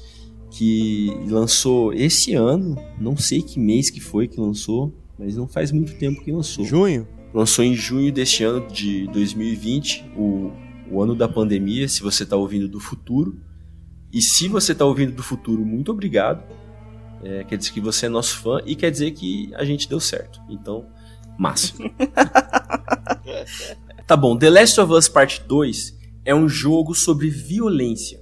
que lançou esse ano, não sei que mês que foi que lançou, mas não faz muito tempo que lançou. Junho? Lançou em junho deste ano de 2020, o, o ano da pandemia, se você está ouvindo do futuro. E se você está ouvindo do futuro, muito obrigado. É, quer dizer que você é nosso fã e quer dizer que a gente deu certo. Então, massa. tá bom, The Last of Us Part 2 é um jogo sobre violência.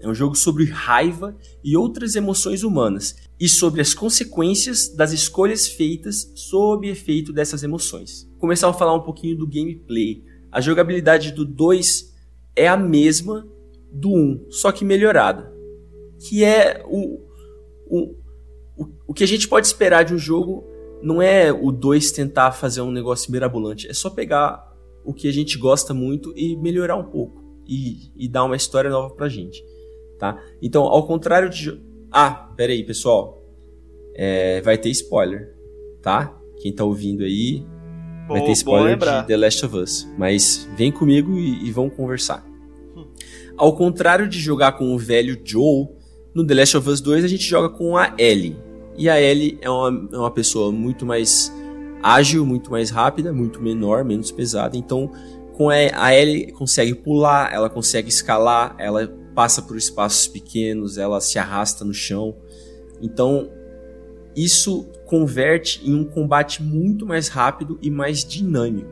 É um jogo sobre raiva e outras emoções humanas e sobre as consequências das escolhas feitas sob efeito dessas emoções. Começar a falar um pouquinho do gameplay. A jogabilidade do 2 é a mesma do 1, só que melhorada. Que é o, o, o que a gente pode esperar de um jogo não é o 2 tentar fazer um negócio mirabolante, é só pegar o que a gente gosta muito e melhorar um pouco. e, e dar uma história nova pra gente, tá? Então, ao contrário de... Ah, pera aí, pessoal. É, vai ter spoiler, tá? Quem tá ouvindo aí vai ter spoiler de The Last of Us. Mas vem comigo e, e vamos conversar. Hum. Ao contrário de jogar com o velho Joel, no The Last of Us 2 a gente joga com a Ellie. E a Ellie é uma, é uma pessoa muito mais ágil, muito mais rápida, muito menor, menos pesada. Então, com a, Ellie consegue pular, ela consegue escalar, ela passa por espaços pequenos, ela se arrasta no chão. Então, isso converte em um combate muito mais rápido e mais dinâmico.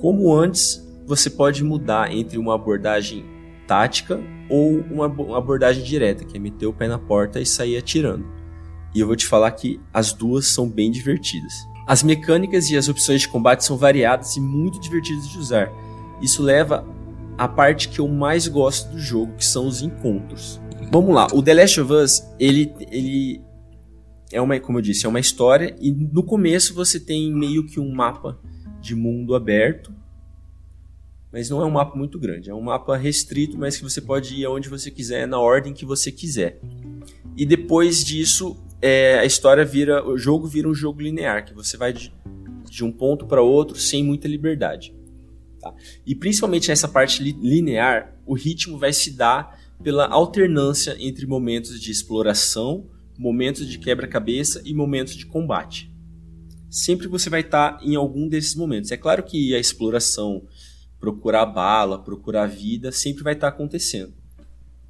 Como antes, você pode mudar entre uma abordagem tática ou uma abordagem direta, que é meter o pé na porta e sair atirando. E eu vou te falar que as duas são bem divertidas. As mecânicas e as opções de combate são variadas e muito divertidas de usar. Isso leva à parte que eu mais gosto do jogo, que são os encontros. Vamos lá, o The Last of Us, ele, ele é uma, como eu disse, é uma história e no começo você tem meio que um mapa de mundo aberto, mas não é um mapa muito grande, é um mapa restrito, mas que você pode ir aonde você quiser, na ordem que você quiser. E depois disso, é, a história vira, o jogo vira um jogo linear, que você vai de, de um ponto para outro sem muita liberdade. Tá? E principalmente nessa parte li linear, o ritmo vai se dar pela alternância entre momentos de exploração momentos de quebra-cabeça e momentos de combate. Sempre você vai estar em algum desses momentos. É claro que a exploração, procurar bala, procurar vida, sempre vai estar acontecendo.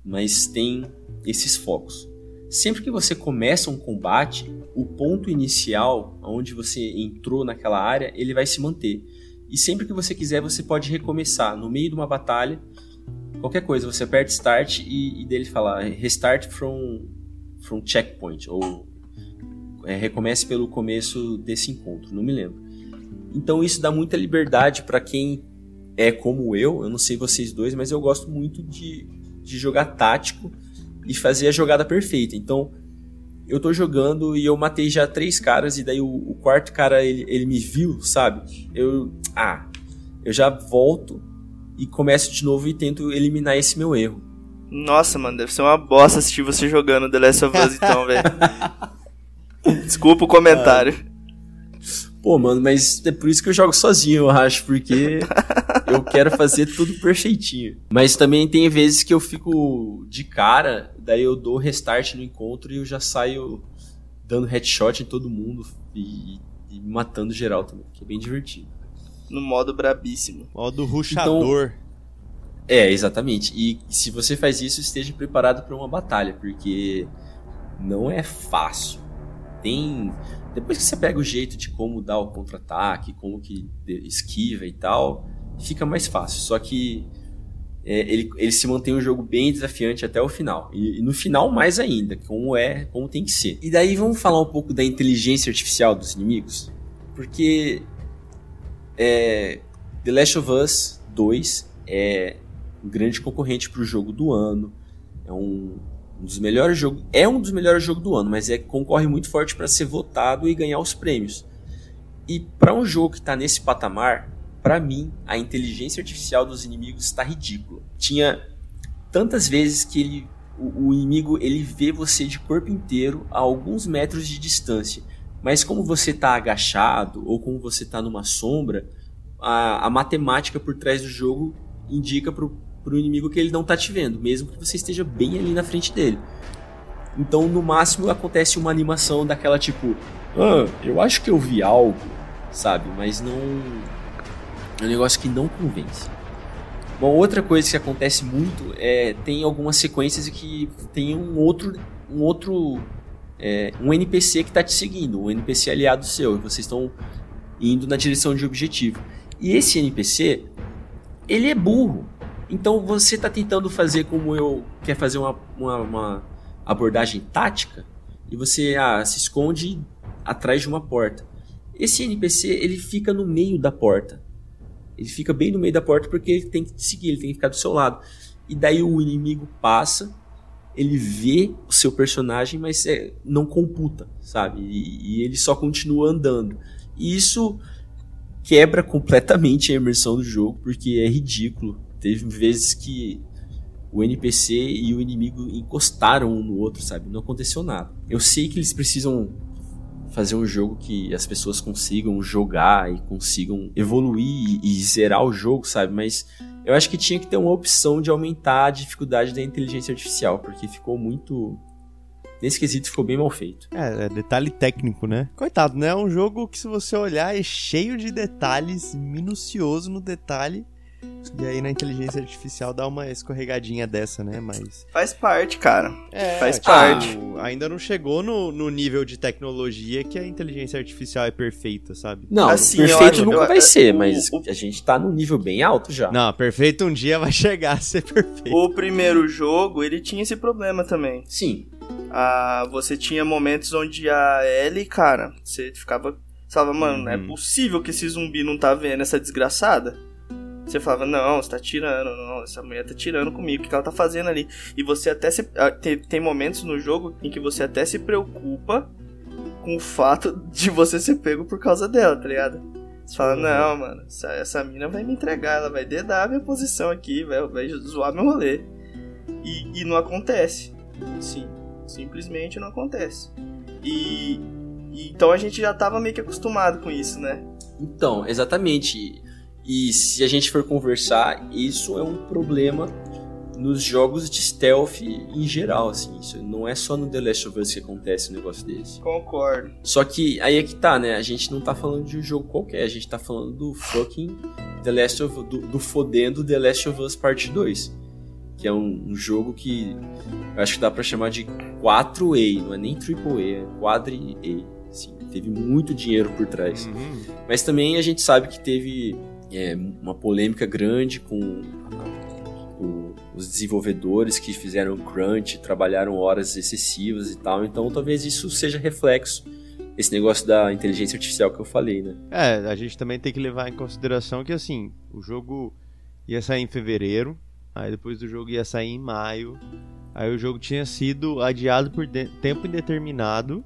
Mas tem esses focos. Sempre que você começa um combate, o ponto inicial, onde você entrou naquela área, ele vai se manter. E sempre que você quiser, você pode recomeçar no meio de uma batalha. Qualquer coisa, você aperta Start e, e dele fala Restart from from checkpoint, ou é, recomece pelo começo desse encontro, não me lembro. Então isso dá muita liberdade para quem é como eu, eu não sei vocês dois, mas eu gosto muito de, de jogar tático e fazer a jogada perfeita. Então eu tô jogando e eu matei já três caras e daí o, o quarto cara ele, ele me viu, sabe? Eu ah, eu já volto e começo de novo e tento eliminar esse meu erro. Nossa, mano, deve ser uma bosta assistir você jogando The Last of Us então, velho. [LAUGHS] Desculpa o comentário. Pô, mano, mas é por isso que eu jogo sozinho, eu acho, porque [LAUGHS] eu quero fazer tudo perfeitinho. Mas também tem vezes que eu fico de cara, daí eu dou restart no encontro e eu já saio dando headshot em todo mundo e, e matando geral também, que é bem divertido. No modo brabíssimo. Modo ruxador. Então, é, exatamente. E se você faz isso, esteja preparado para uma batalha, porque não é fácil. Tem. Depois que você pega o jeito de como dar o contra-ataque, como que esquiva e tal, fica mais fácil. Só que é, ele, ele se mantém um jogo bem desafiante até o final. E, e, no final, mais ainda, como é, como tem que ser. E daí vamos falar um pouco da inteligência artificial dos inimigos. Porque é, The Last of Us 2 é um grande concorrente para o jogo do ano. É um, um, dos melhores jogos. É um dos melhores jogos do ano, mas é concorre muito forte para ser votado e ganhar os prêmios. E para um jogo que está nesse patamar, para mim, a inteligência artificial dos inimigos está ridícula. Tinha tantas vezes que ele, o, o inimigo ele vê você de corpo inteiro a alguns metros de distância. Mas como você está agachado ou como você está numa sombra, a, a, matemática por trás do jogo indica pro, pro inimigo que ele não tá te vendo, mesmo que você esteja bem ali na frente dele. Então, no máximo, acontece uma animação daquela tipo, ah, eu acho que eu vi algo, sabe? Mas não. É um negócio que não convence. Bom, outra coisa que acontece muito é tem algumas sequências que tem um outro um outro é, um NPC que está te seguindo, um NPC aliado seu, e vocês estão indo na direção de objetivo. E esse NPC, ele é burro. Então você está tentando fazer como eu quer fazer uma, uma, uma, abordagem tática e você ah, se esconde atrás de uma porta. Esse NPC ele fica no meio da porta. Ele fica bem no meio da porta porque ele tem que te seguir, ele tem que ficar do seu lado. E daí o inimigo passa, ele vê o seu personagem, mas é, não computa, sabe? E, e ele só continua andando. E isso quebra completamente a imersão do jogo, porque é ridículo Teve vezes que o NPC e o inimigo encostaram um no outro, sabe? Não aconteceu nada. Eu sei que eles precisam fazer um jogo que as pessoas consigam jogar e consigam evoluir e zerar o jogo, sabe? Mas eu acho que tinha que ter uma opção de aumentar a dificuldade da inteligência artificial, porque ficou muito. Nesse quesito ficou bem mal feito. É, é detalhe técnico, né? Coitado, né? É um jogo que, se você olhar, é cheio de detalhes, minucioso no detalhe. E aí na inteligência artificial dá uma escorregadinha dessa, né? Mas. Faz parte, cara. É, Faz tipo, parte. Ainda não chegou no, no nível de tecnologia que a inteligência artificial é perfeita, sabe? Não, Assim, perfeito acho- nunca eu- vai ser, o- mas o- a gente tá num nível bem alto já. Não, perfeito um dia vai [LAUGHS] chegar a ser perfeito. O primeiro jogo, ele tinha esse problema também. Sim, Ah, você tinha momentos onde a Ellie, cara, você ficava. Você falava, mano, não é Uhum. possível que esse zumbi não tá vendo essa desgraçada. Você falava, não, você tá tirando, não, essa mulher tá tirando comigo, o que ela tá fazendo ali? E você até se. ah, Tem, momentos no jogo em que você até se preocupa com o fato de você ser pego por causa dela, tá ligado? Você fala, não, mano, essa, essa mina vai me entregar, ela vai dedar a minha posição aqui, vai, vai zoar meu rolê. E, e não acontece. Sim, simplesmente não acontece. E, e então a gente já tava meio que acostumado com isso, né? Então, exatamente. E se a gente for conversar, isso é um problema nos jogos de stealth em geral, assim. Isso não é só no The Last of Us que acontece um negócio desse. Concordo. Só que aí é que tá, né? A gente não tá falando de um jogo qualquer, a gente tá falando do fucking The Last of do, do fodendo The Last of Us Parte 2. Que é um, um jogo que eu acho que dá pra chamar de 4A, não é nem AAA, é quadri A. Assim, teve muito dinheiro por trás. Uhum. Mas também a gente sabe que teve é, uma polêmica grande com o- os desenvolvedores que fizeram crunch, trabalharam horas excessivas e tal. Então talvez isso seja reflexo esse negócio da inteligência artificial que eu falei, né? É, a gente também tem que levar em consideração que assim, o jogo ia sair em fevereiro, aí depois do jogo ia sair em maio, aí o jogo tinha sido adiado por tempo indeterminado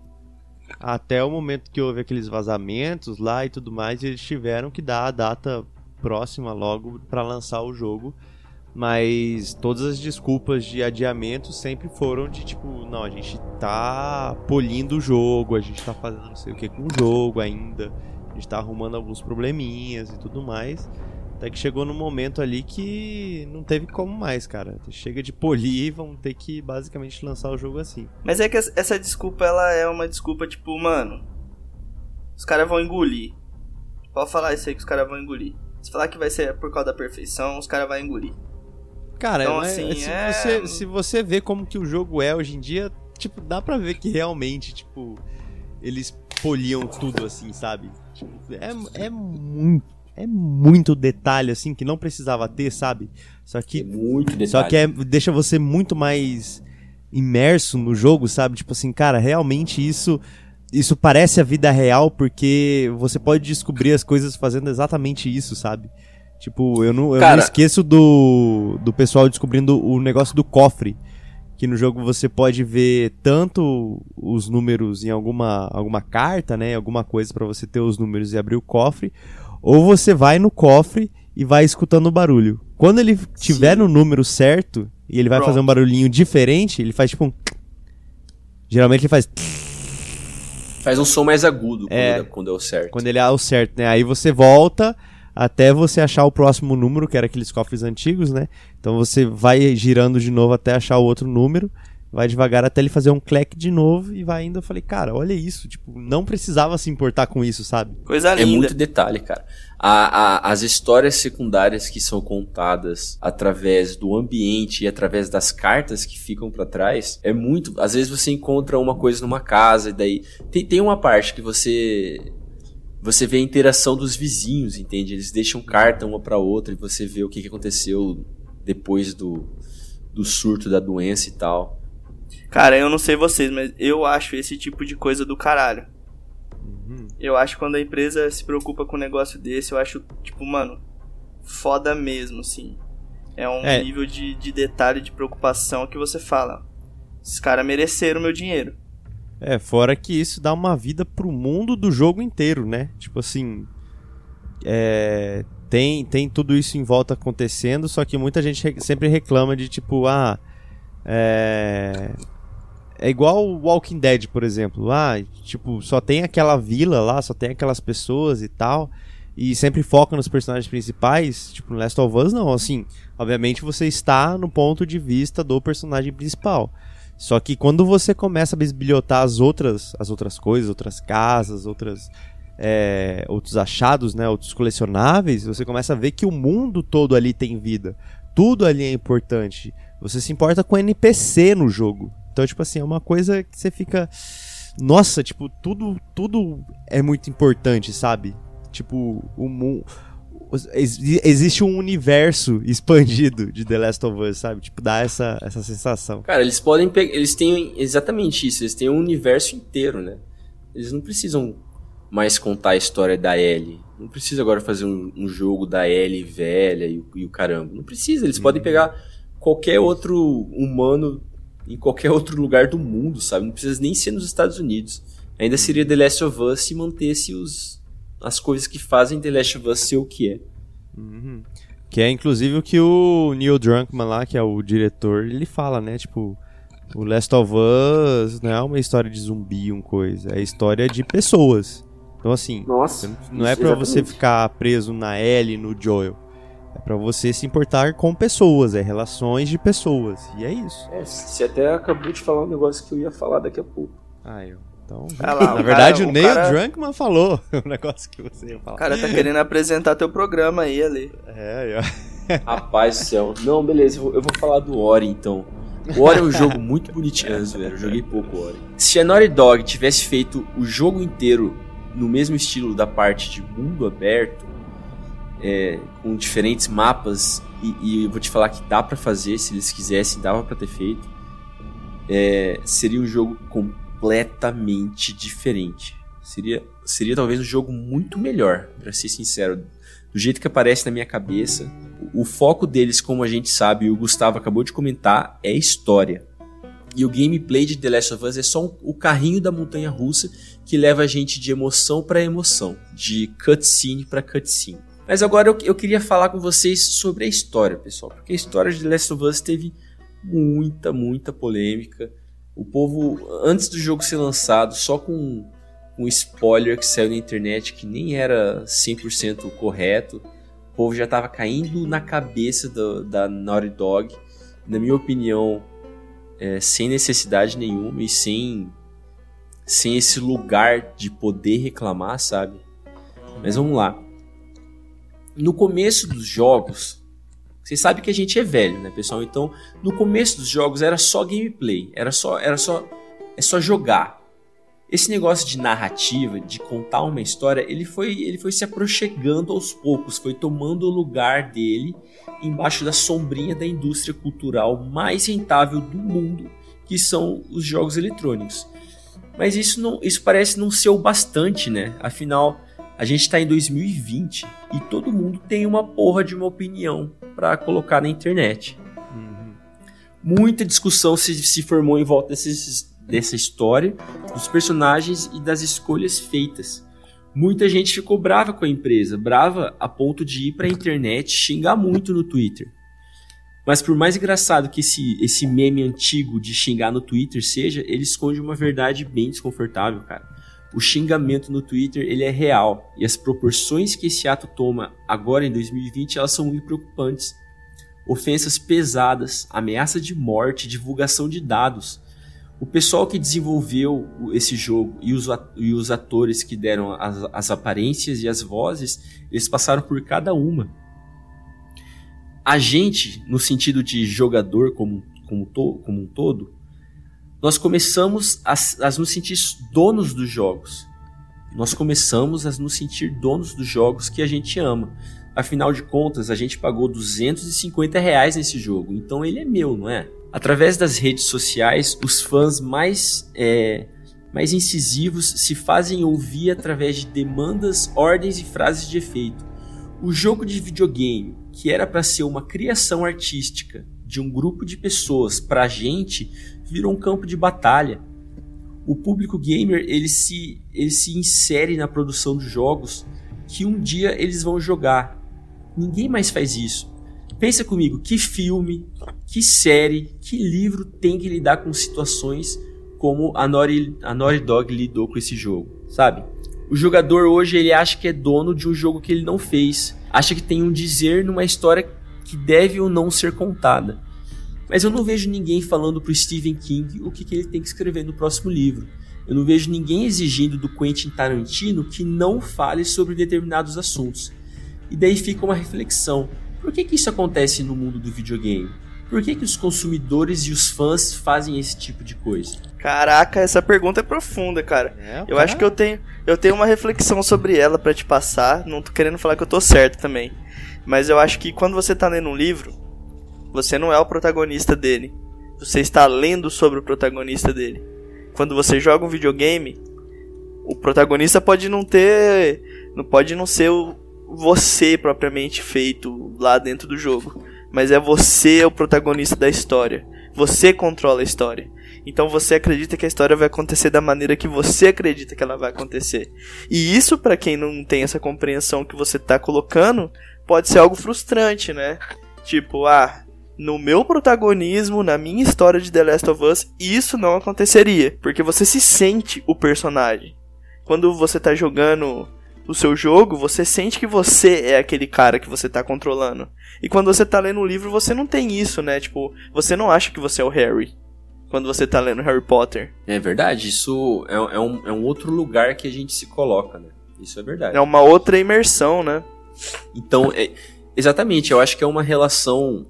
até o momento que houve aqueles vazamentos lá e tudo mais, eles tiveram que dar a data próxima logo para lançar o jogo. Mas todas as desculpas de adiamento sempre foram de tipo, não, a gente tá polindo o jogo, a gente tá fazendo não sei o que com o jogo ainda, a gente tá arrumando alguns probleminhas e tudo mais. Até que chegou no momento ali que não teve como mais, cara. Chega de polir e vão ter que basicamente lançar o jogo assim. Mas é que essa- desculpa, ela é uma desculpa tipo, mano, os caras vão engolir. Pode falar isso aí que os caras vão engolir. Se falar que vai ser por causa da perfeição, os caras vão engolir. Cara, Então, mas assim, se, é- você, se você vê como que o jogo é hoje em dia, tipo, dá pra ver que realmente, tipo, eles poliam tudo assim, sabe? Tipo, é, é muito, é muito detalhe assim que não precisava ter, sabe? Só É que muito detalhe. só que é, deixa você muito mais imerso no jogo, sabe? Tipo assim, cara, realmente isso isso parece a vida real porque você pode descobrir as coisas fazendo exatamente isso, sabe? Tipo, eu não, eu não Cara- esqueço do, do pessoal descobrindo o negócio do cofre. Que no jogo você pode ver tanto os números em alguma, alguma carta, né? Alguma coisa pra você ter os números e abrir o cofre. Ou você vai no cofre e vai escutando o barulho. Quando ele tiver Sim. no número certo e ele vai Pronto. fazer um barulhinho diferente, ele faz tipo um. Geralmente ele faz Faz um som mais agudo quando É. é, quando é o certo. quando ele é o certo, né? Aí você volta até você achar o próximo número, que era aqueles cofres antigos, né? Então você vai girando de novo até achar o outro número, vai devagar até ele fazer um clack de novo e vai indo. Eu falei, cara, olha isso, tipo, não precisava se importar com isso, sabe? Coisa É linda. muito detalhe, cara. A- a- as histórias secundárias que são contadas através do ambiente e através das cartas que ficam pra trás é muito. Às vezes você encontra uma coisa numa casa e daí tem, tem uma parte que você você vê a interação dos vizinhos, entende? Eles deixam carta uma pra outra e você vê o que, que aconteceu depois do, do surto da doença e tal. Cara, eu não sei vocês, mas eu acho esse tipo de coisa do caralho. Uhum. Eu acho que quando a empresa se preocupa com um negócio desse, eu acho, tipo, mano, foda mesmo, assim. É um É. nível de, de detalhe, de preocupação que você fala. Esses caras mereceram meu dinheiro. É, fora que isso dá uma vida pro mundo do jogo inteiro, né? Tipo assim. É, tem, tem tudo isso em volta acontecendo, só que muita gente re sempre reclama de tipo, ah, é. É igual Walking Dead, por exemplo. Ah, tipo, só tem aquela vila lá, só tem aquelas pessoas e tal. E sempre foca nos personagens principais. Tipo, no Last of Us, não. Assim, obviamente você está no ponto de vista do personagem principal. Só que quando você começa a bisbilhotar as outras, as outras coisas, outras casas, outras é, outros achados, né, outros colecionáveis, você começa a ver que o mundo todo ali tem vida. Tudo ali é importante. Você se importa com NPC no jogo. Então, tipo assim, é uma coisa que você fica. Nossa, tipo, tudo, tudo é muito importante, sabe? Tipo, o mundo. Existe um universo [LAUGHS] expandido de The Last of Us, sabe? Tipo, dá essa, essa sensação. Cara, eles podem pegar. Eles têm exatamente isso, eles têm um universo inteiro, né? Eles não precisam mais contar a história da Ellie. Não precisa agora fazer um, um jogo da Ellie velha e, e, o caramba. Não precisa, eles podem uhum. pegar qualquer outro humano em qualquer outro lugar do mundo, sabe? Não precisa nem ser nos Estados Unidos. Ainda seria The Last of Us se mantesse os, as coisas que fazem The Last of Us ser o que é. Uhum. Que é inclusive o que o Neil Druckmann lá, que é o diretor, ele fala, né? Tipo, o Last of Us não é uma história de zumbi, um coisa. É história de pessoas. Então assim, Nossa, não é para você ficar preso na Ellie, no Joel. É para você se importar com pessoas, é relações de pessoas. E é isso. É, você até acabou de falar um negócio que eu ia falar daqui a pouco. Ah, eu. Então, ah lá, na verdade, cara, o, o Neil cara... Drunkman falou [LAUGHS] o negócio que você ia falar. O cara tá querendo apresentar teu programa aí, ali. É, eu... [LAUGHS] Rapaz do céu. Não, beleza, eu vou, eu vou falar do Ori então. O Ori é um jogo muito bonitinho, velho. Eu joguei pouco Ori. Se a Naughty Dog tivesse feito o jogo inteiro no mesmo estilo da parte de mundo aberto, é, com diferentes mapas e, e, eu vou te falar que dá para fazer se eles quisessem dava para ter feito é, seria um jogo completamente diferente. Seria seria talvez um jogo muito melhor para ser sincero. Do jeito que aparece na minha cabeça o, o foco deles como a gente sabe e o Gustavo acabou de comentar é história. E o gameplay de The Last of Us é só um, o carrinho da montanha russa que leva a gente de emoção para emoção, de cutscene para cutscene. Mas agora eu, eu queria falar com vocês sobre a história, pessoal, porque a história de Last of Us teve muita, muita polêmica. O povo, antes do jogo ser lançado, só com um spoiler que saiu na internet que nem era 100% correto, o povo já estava caindo na cabeça do, da Naughty Dog. Na minha opinião, é, sem necessidade nenhuma e sem, sem esse lugar de poder reclamar, sabe? Mas vamos lá no começo dos jogos, vocês sabem que a gente é velho, né, pessoal? Então, no começo dos jogos era só gameplay, era só era só é só jogar. Esse negócio de narrativa, de contar uma história, ele foi ele foi se aproximando aos poucos, foi tomando o lugar dele embaixo da sombrinha da indústria cultural mais rentável do mundo, que são os jogos eletrônicos. Mas isso não isso parece não ser o bastante, né? Afinal, a gente está em 2020 e todo mundo tem uma porra de uma opinião para colocar na internet. Uhum. Muita discussão se, se formou em volta desses, dessa história, dos personagens e das escolhas feitas. Muita gente ficou brava com a empresa, brava a ponto de ir para a internet xingar muito no Twitter. Mas por mais engraçado que esse, esse meme antigo de xingar no Twitter seja, ele esconde uma verdade bem desconfortável, cara o xingamento no Twitter ele é real e as proporções que esse ato toma agora em 2020 elas são muito preocupantes. Ofensas pesadas, ameaça de morte, divulgação de dados. O pessoal que desenvolveu esse jogo e os, e os atores que deram as, as aparências e as vozes, eles passaram por cada uma. A gente, no sentido de jogador como, como, to, como um todo, nós começamos a, a nos sentir donos dos jogos. Nós começamos a nos sentir donos dos jogos que a gente ama. Afinal de contas, a gente pagou 250 reais nesse jogo, então ele é meu, não é? Através das redes sociais, os fãs mais, é, mais incisivos se fazem ouvir através de demandas, ordens e frases de efeito. O jogo de videogame, que era para ser uma criação artística de um grupo de pessoas para a gente, virou um campo de batalha. O público gamer ele se, ele se insere na produção de jogos que um dia eles vão jogar. Ninguém mais faz isso. Pensa comigo, que filme, que série, que livro tem que lidar com situações como a Naughty, a Naughty Dog lidou com esse jogo, sabe? O jogador hoje ele acha que é dono de um jogo que ele não fez, acha que tem um dizer numa história que deve ou não ser contada. Mas eu não vejo ninguém falando pro Stephen King o que, que ele tem que escrever no próximo livro. Eu não vejo ninguém exigindo do Quentin Tarantino que não fale sobre determinados assuntos. E daí fica uma reflexão. Por que, que isso acontece no mundo do videogame? Por que, que os consumidores e os fãs fazem esse tipo de coisa? Caraca, essa pergunta é profunda, cara. É, eu cara... acho que eu tenho, eu tenho uma reflexão sobre ela para te passar. Não tô querendo falar que eu tô certo também. Mas eu acho que quando você tá lendo um livro, você não é o protagonista dele. Você está lendo sobre o protagonista dele. Quando você joga um videogame, o protagonista pode não ter. Não pode não ser o, você propriamente feito lá dentro do jogo. Mas é você o protagonista da história. Você controla a história. Então você acredita que a história vai acontecer da maneira que você acredita que ela vai acontecer. E isso, para quem não tem essa compreensão que você tá colocando, pode ser algo frustrante, né? Tipo, ah, no meu protagonismo, na minha história de The Last of Us, isso não aconteceria. Porque você se sente o personagem. Quando você tá jogando o seu jogo, você sente que você é aquele cara que você tá controlando. E quando você tá lendo um livro, você não tem isso, né? Tipo, você não acha que você é o Harry. Quando você tá lendo Harry Potter. É verdade, isso é, é, um, é um outro lugar que a gente se coloca, né? Isso é verdade. É uma outra imersão, né? Então, é, exatamente, eu acho que é uma relação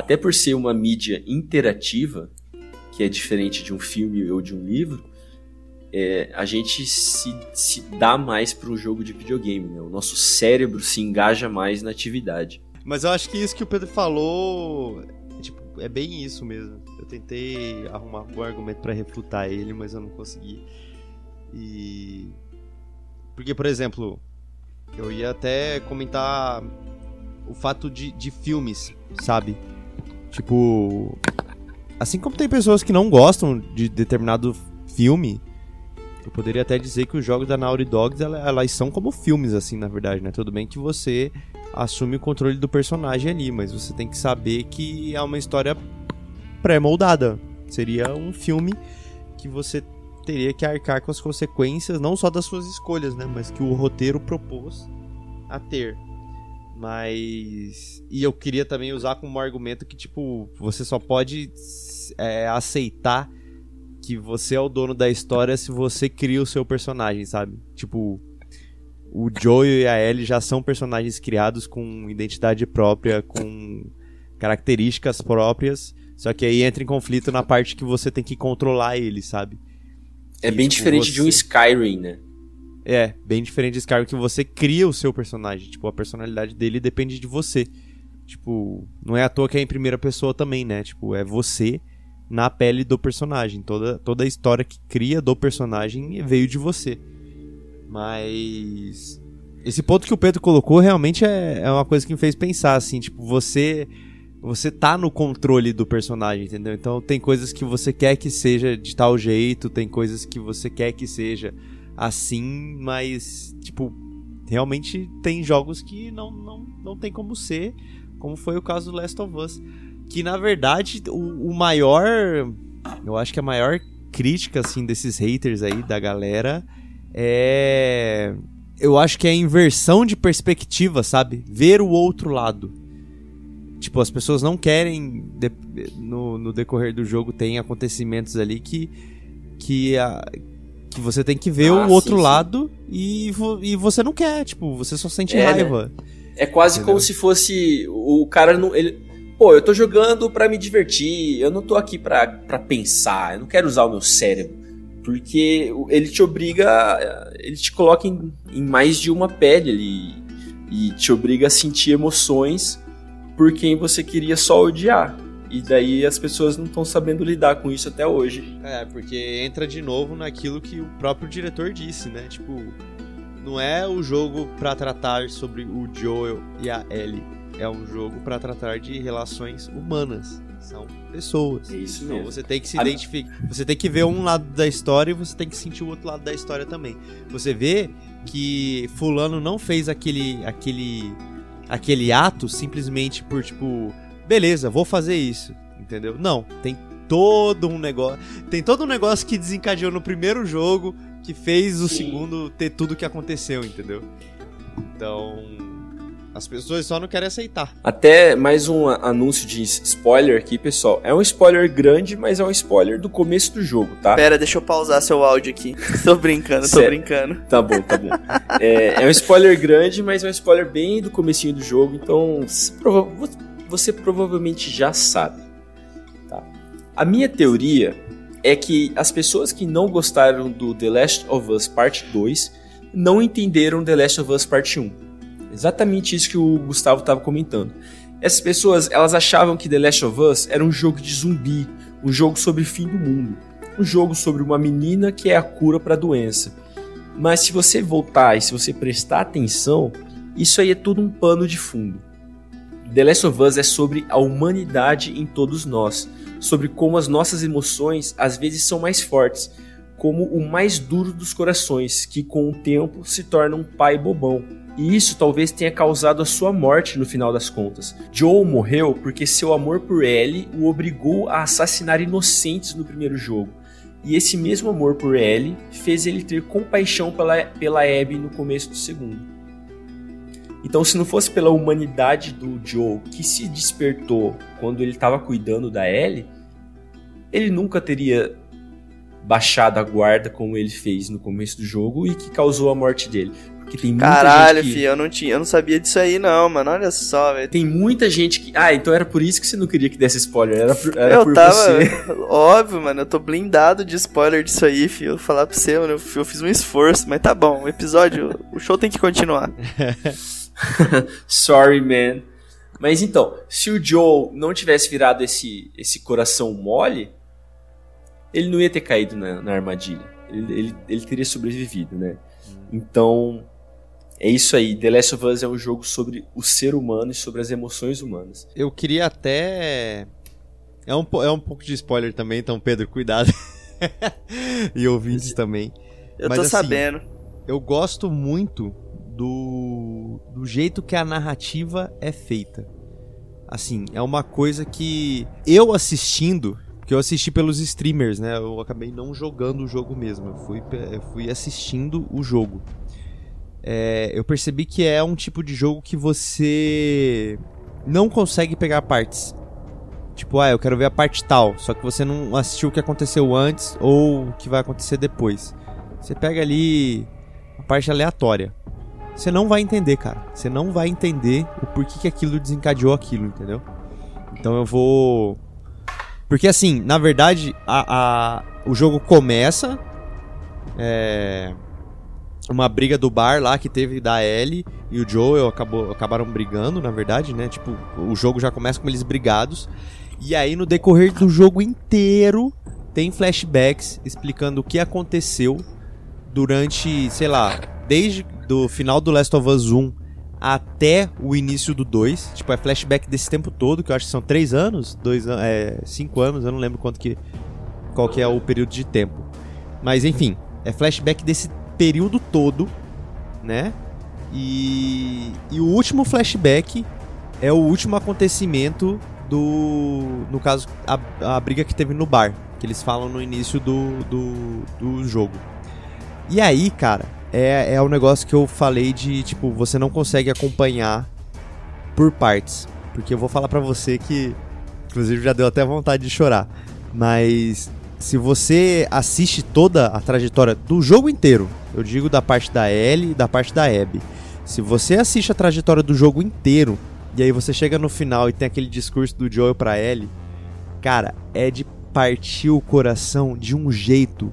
até por ser uma mídia interativa, que é diferente de um filme ou de um livro, é, a gente se, se dá mais para o jogo de videogame, né? O nosso cérebro se engaja mais na atividade. Mas eu acho que isso que o Pedro falou, tipo, é bem isso mesmo. Eu tentei arrumar um argumento para refutar ele, mas eu não consegui. E porque, por exemplo, eu ia até comentar o fato de, de filmes, sabe? Tipo. Assim como tem pessoas que não gostam de determinado filme, eu poderia até dizer que os jogos da Naughty Dogs elas, são como filmes, assim, na verdade, né? Tudo bem que você assume o controle do personagem ali, mas você tem que saber que é uma história pré-moldada. Seria um filme que você teria que arcar com as consequências, não só das suas escolhas, né? Mas que o roteiro propôs a ter. Mas. E eu queria também usar como argumento que, tipo, você só pode é, aceitar que você é o dono da história se você cria o seu personagem, sabe? Tipo, o Joel e a Ellie já são personagens criados com identidade própria, com características próprias, só que aí entra em conflito na parte que você tem que controlar eles, sabe? É e, bem tipo, diferente você... de um Skyrim, né? É, bem diferente de Skyrim que você cria o seu personagem. Tipo, a personalidade dele depende de você. Tipo, não é à toa que é em primeira pessoa também, né? Tipo, é você na pele do personagem. Toda, toda a história que cria do personagem veio de você. Mas. Esse ponto que o Pedro colocou realmente é, é uma coisa que me fez pensar, assim, tipo, você. Você tá no controle do personagem, entendeu? Então tem coisas que você quer que seja de tal jeito, tem coisas que você quer que seja assim, mas, tipo, realmente tem jogos que não, não, não tem como ser, como foi o caso do Last of Us. Que na verdade, o, o maior. Eu acho que a maior crítica, assim, desses haters aí, da galera, é. Eu acho que é a inversão de perspectiva, sabe? Ver o outro lado. Tipo, as pessoas não querem. No, no decorrer do jogo, tem acontecimentos ali que. Que, a, que você tem que ver ah, o outro sim, lado E, e você não quer, tipo, você só sente é, raiva. Né? É quase Entendeu? como se fosse. O cara não. Ele, pô, eu tô jogando para me divertir, eu não tô aqui pra, pra pensar, eu não quero usar o meu cérebro. Porque ele te obriga. Ele te coloca em, em mais de uma pele ali. E te obriga a sentir emoções por quem você queria só odiar. E daí as pessoas não estão sabendo lidar com isso até hoje. É, porque entra de novo naquilo que o próprio diretor disse, né? Tipo, não é o jogo para tratar sobre o Joel e a Ellie. É um jogo para tratar de relações humanas. São pessoas. É isso então mesmo. você tem que se identificar. Você tem que ver um lado da história e você tem que sentir o outro lado da história também. Você vê que fulano não fez aquele aquele aquele ato simplesmente por tipo, beleza, vou fazer isso, entendeu? Não, tem todo um negócio, tem todo um negócio que desencadeou no primeiro jogo que fez o Sim. segundo ter tudo que aconteceu, entendeu? Então, as pessoas só não querem aceitar. Até mais um anúncio de spoiler aqui, pessoal. É um spoiler grande, mas é um spoiler do começo do jogo, tá? Pera, deixa eu pausar seu áudio aqui. [LAUGHS] tô brincando, tô Sério? brincando. Tá bom, tá bom. É, é um spoiler grande, mas é um spoiler bem do comecinho do jogo, então você provavelmente já sabe. Tá? A minha teoria é que as pessoas que não gostaram do The Last of Us Parte 2 não entenderam The Last of Us Parte 1. Exatamente isso que o Gustavo estava comentando. Essas pessoas, elas achavam que The Last of Us era um jogo de zumbi, um jogo sobre fim do mundo, um jogo sobre uma menina que é a cura para a doença. Mas se você voltar e se você prestar atenção, isso aí é tudo um pano de fundo. The Last of Us é sobre a humanidade em todos nós, sobre como as nossas emoções às vezes são mais fortes, como o mais duro dos corações, que com o tempo se torna um pai bobão. E isso talvez tenha causado a sua morte no final das contas. Joel morreu porque seu amor por Ellie o obrigou a assassinar inocentes no primeiro jogo. E esse mesmo amor por Ellie fez ele ter compaixão pela, pela Abby no começo do segundo. Então, se não fosse pela humanidade do Joe que se despertou quando ele estava cuidando da Ellie, ele nunca teria baixado a guarda como ele fez no começo do jogo e que causou a morte dele. Porque tem muita Caralho, gente que... fi, eu não tinha, eu não sabia disso aí não, mano. Olha só, velho. Tem muita gente que. Ah, então era por isso que você não queria que desse spoiler. Era por, era Eu por tava. você. [LAUGHS] Óbvio, mano. Eu tô blindado de spoiler disso aí, filho. Eu vou falar pra você, mano. Eu, eu fiz um esforço, mas tá bom. O episódio. o show tem que continuar. [LAUGHS] [LAUGHS] Sorry, man. Mas então, se o Joe não tivesse virado esse, esse coração mole, ele não ia ter caído na, na armadilha. Ele, ele, ele teria sobrevivido, né? Então, é isso aí. The Last of Us é um jogo sobre o ser humano e sobre as emoções humanas. Eu queria até. É um, é um pouco de spoiler também, então, Pedro, cuidado. [LAUGHS] e ouvintes também. Eu Mas tô assim, sabendo. Eu gosto muito do, do jeito que a narrativa é feita. Assim, é uma coisa que eu assistindo, porque eu assisti pelos streamers, né? Eu acabei não jogando o jogo mesmo, eu fui, eu fui assistindo o jogo. É, eu percebi que é um tipo de jogo que você não consegue pegar partes. Tipo, ah, eu quero ver a parte tal, só que você não assistiu o que aconteceu antes ou o que vai acontecer depois. Você pega ali a parte aleatória. Você não vai entender, cara. Você não vai entender o porquê que aquilo desencadeou aquilo, entendeu? Então eu vou. Porque assim, na verdade, a, a- o jogo começa. É. Uma briga do bar lá que teve da Ellie e o Joel acabou, acabaram brigando, na verdade, né? Tipo, o jogo já começa com eles brigados. E aí, no decorrer do jogo inteiro, tem flashbacks explicando o que aconteceu durante, sei lá, desde do final do Last of Us 1 até o início do 2. Tipo, é flashback desse tempo todo, que eu acho que são 3 anos, 2 é, 5 anos, eu não lembro quanto que qual que é o período de tempo. Mas enfim, é flashback desse período todo, né? E, e o último flashback é o último acontecimento do. No caso, a, a briga que teve no bar. Que eles falam no início do, do, do jogo. E aí, cara, é, é o negócio que eu falei de, tipo, você não consegue acompanhar por partes. Porque eu vou falar pra você que, inclusive, já deu até vontade de chorar. Mas se você assiste toda a trajetória do jogo inteiro, eu digo da parte da Ellie e da parte da Abby. Se você assiste a trajetória do jogo inteiro, e aí você chega no final e tem aquele discurso do Joel pra Ellie, cara, é de partir o coração de um jeito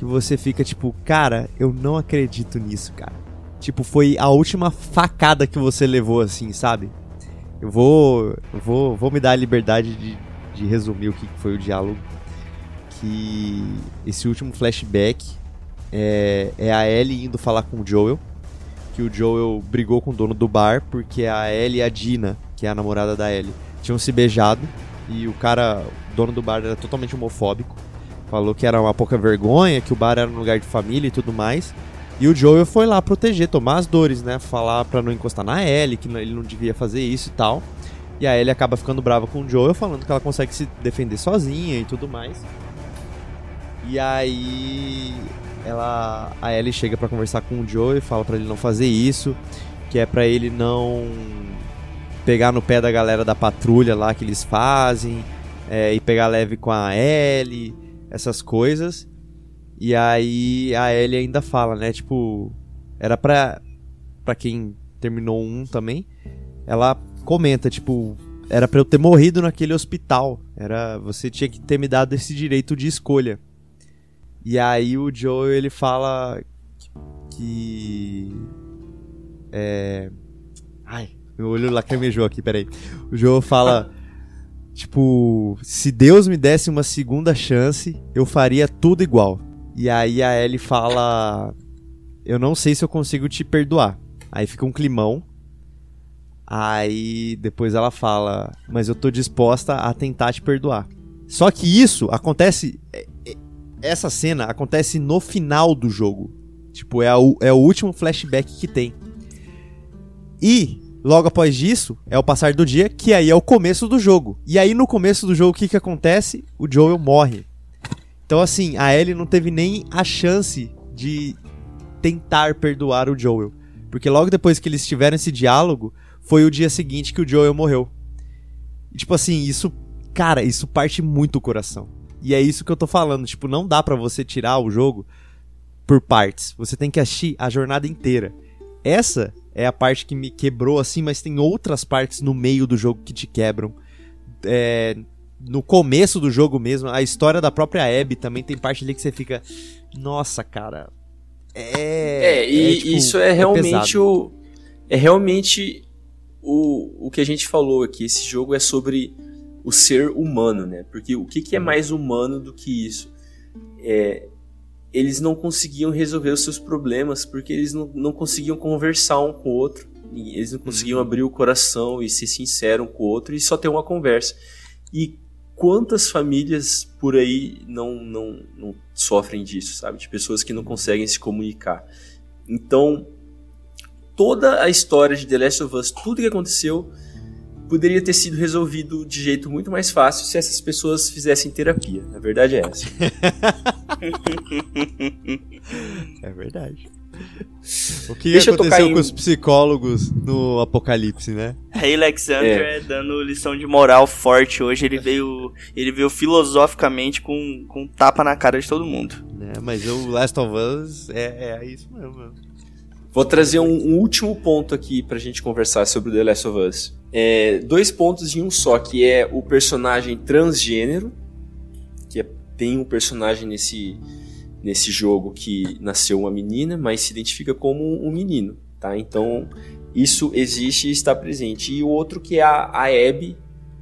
que você fica tipo, cara, eu não acredito nisso, cara. Tipo, foi a última facada que você levou assim, sabe? Eu vou, eu vou, vou me dar a liberdade de, de resumir o que foi o diálogo. Que esse último flashback é, é a Ellie indo falar com o Joel. Que o Joel brigou com o dono do bar porque a Ellie e a Dina, que é a namorada da Ellie, tinham se beijado. E o cara, o dono do bar, era totalmente homofóbico. Falou que era uma pouca vergonha, que o bar era um lugar de família e tudo mais. E o Joel foi lá proteger, tomar as dores, né? Falar pra não encostar na Ellie, que ele não devia fazer isso e tal. E a Ellie acaba ficando brava com o Joel, falando que ela consegue se defender sozinha e tudo mais. E aí ela a Ellie chega para conversar com o Joel e fala para ele não fazer isso, que é para ele não pegar no pé da galera da patrulha lá que eles fazem, é, e pegar leve com a Ellie, essas coisas. E aí a Ellie ainda fala, né? Tipo, era pra, pra quem terminou um também. Ela comenta, tipo, era pra eu ter morrido naquele hospital. Era, você tinha que ter me dado esse direito de escolha. E aí o Joe ele fala que é ai, meu olho lacrimejou aqui, peraí. O Joe fala tipo, se Deus me desse uma segunda chance, eu faria tudo igual. E aí a Ellie fala: Eu não sei se eu consigo te perdoar. Aí fica um climão. Aí depois ela fala: Mas eu tô disposta a tentar te perdoar. Só que isso acontece. É, é, essa cena acontece no final do jogo. Tipo, é, o, é o último flashback que tem. E logo após isso é o passar do dia, que aí é o começo do jogo. E aí no começo do jogo o que, que acontece? O Joel morre. Então, assim, a Ellie não teve nem a chance de tentar perdoar o Joel. Porque logo depois que eles tiveram esse diálogo, foi o dia seguinte que o Joel morreu. E, tipo assim, isso, cara, isso parte muito o coração. E é isso que eu tô falando, tipo, não dá para você tirar o jogo por partes. Você tem que assistir a jornada inteira. Essa é a parte que me quebrou assim, mas tem outras partes no meio do jogo que te quebram. É, no começo do jogo mesmo, a história da própria Abby também tem parte ali que você fica. Nossa, cara. É. É, e é, tipo, isso é, é realmente é o. É realmente o, o que a gente falou aqui. Esse jogo é sobre o ser humano, né? Porque o que, que é mais humano do que isso? É, eles não conseguiam resolver os seus problemas porque eles não, não conseguiam conversar um com o outro. Eles não conseguiam uhum. abrir o coração e ser sincero um com o outro e só ter uma conversa. E quantas famílias por aí não, não, não sofrem disso, sabe? De pessoas que não conseguem se comunicar. Então, toda a história de The Last of Us, tudo que aconteceu, poderia ter sido resolvido de jeito muito mais fácil se essas pessoas fizessem terapia. A verdade é essa. [LAUGHS] é verdade. O que Deixa aconteceu com em... os psicólogos no Apocalipse, né? Rei Alexander é. dando lição de moral forte hoje. Ele veio, ele veio filosoficamente com, com um tapa na cara de todo mundo. É, mas o Last of Us é, é isso mesmo. Vou trazer um, um, último ponto aqui pra gente conversar sobre The Last of Us. É, dois pontos em um só, que é o personagem transgênero, que é, tem um personagem nesse, nesse jogo que nasceu uma menina, mas se identifica como um menino, tá? Então, isso existe e está presente. E o outro que é a, a Abby,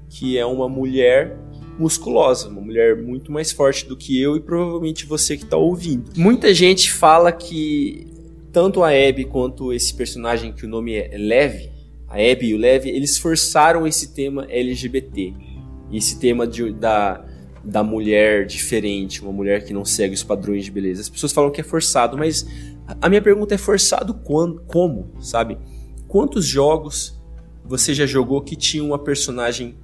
que é uma mulher musculosa, uma mulher muito mais forte do que eu e provavelmente você que está ouvindo. Muita gente fala que tanto a Abby quanto esse personagem que o nome é Lev, a Abby e o Lev, eles forçaram esse tema LGBT. Esse tema de, da, da mulher diferente, uma mulher que não segue os padrões de beleza. As pessoas falam que é forçado, mas a minha pergunta é forçado quando, como, sabe? Quantos jogos você já jogou que tinha uma personagem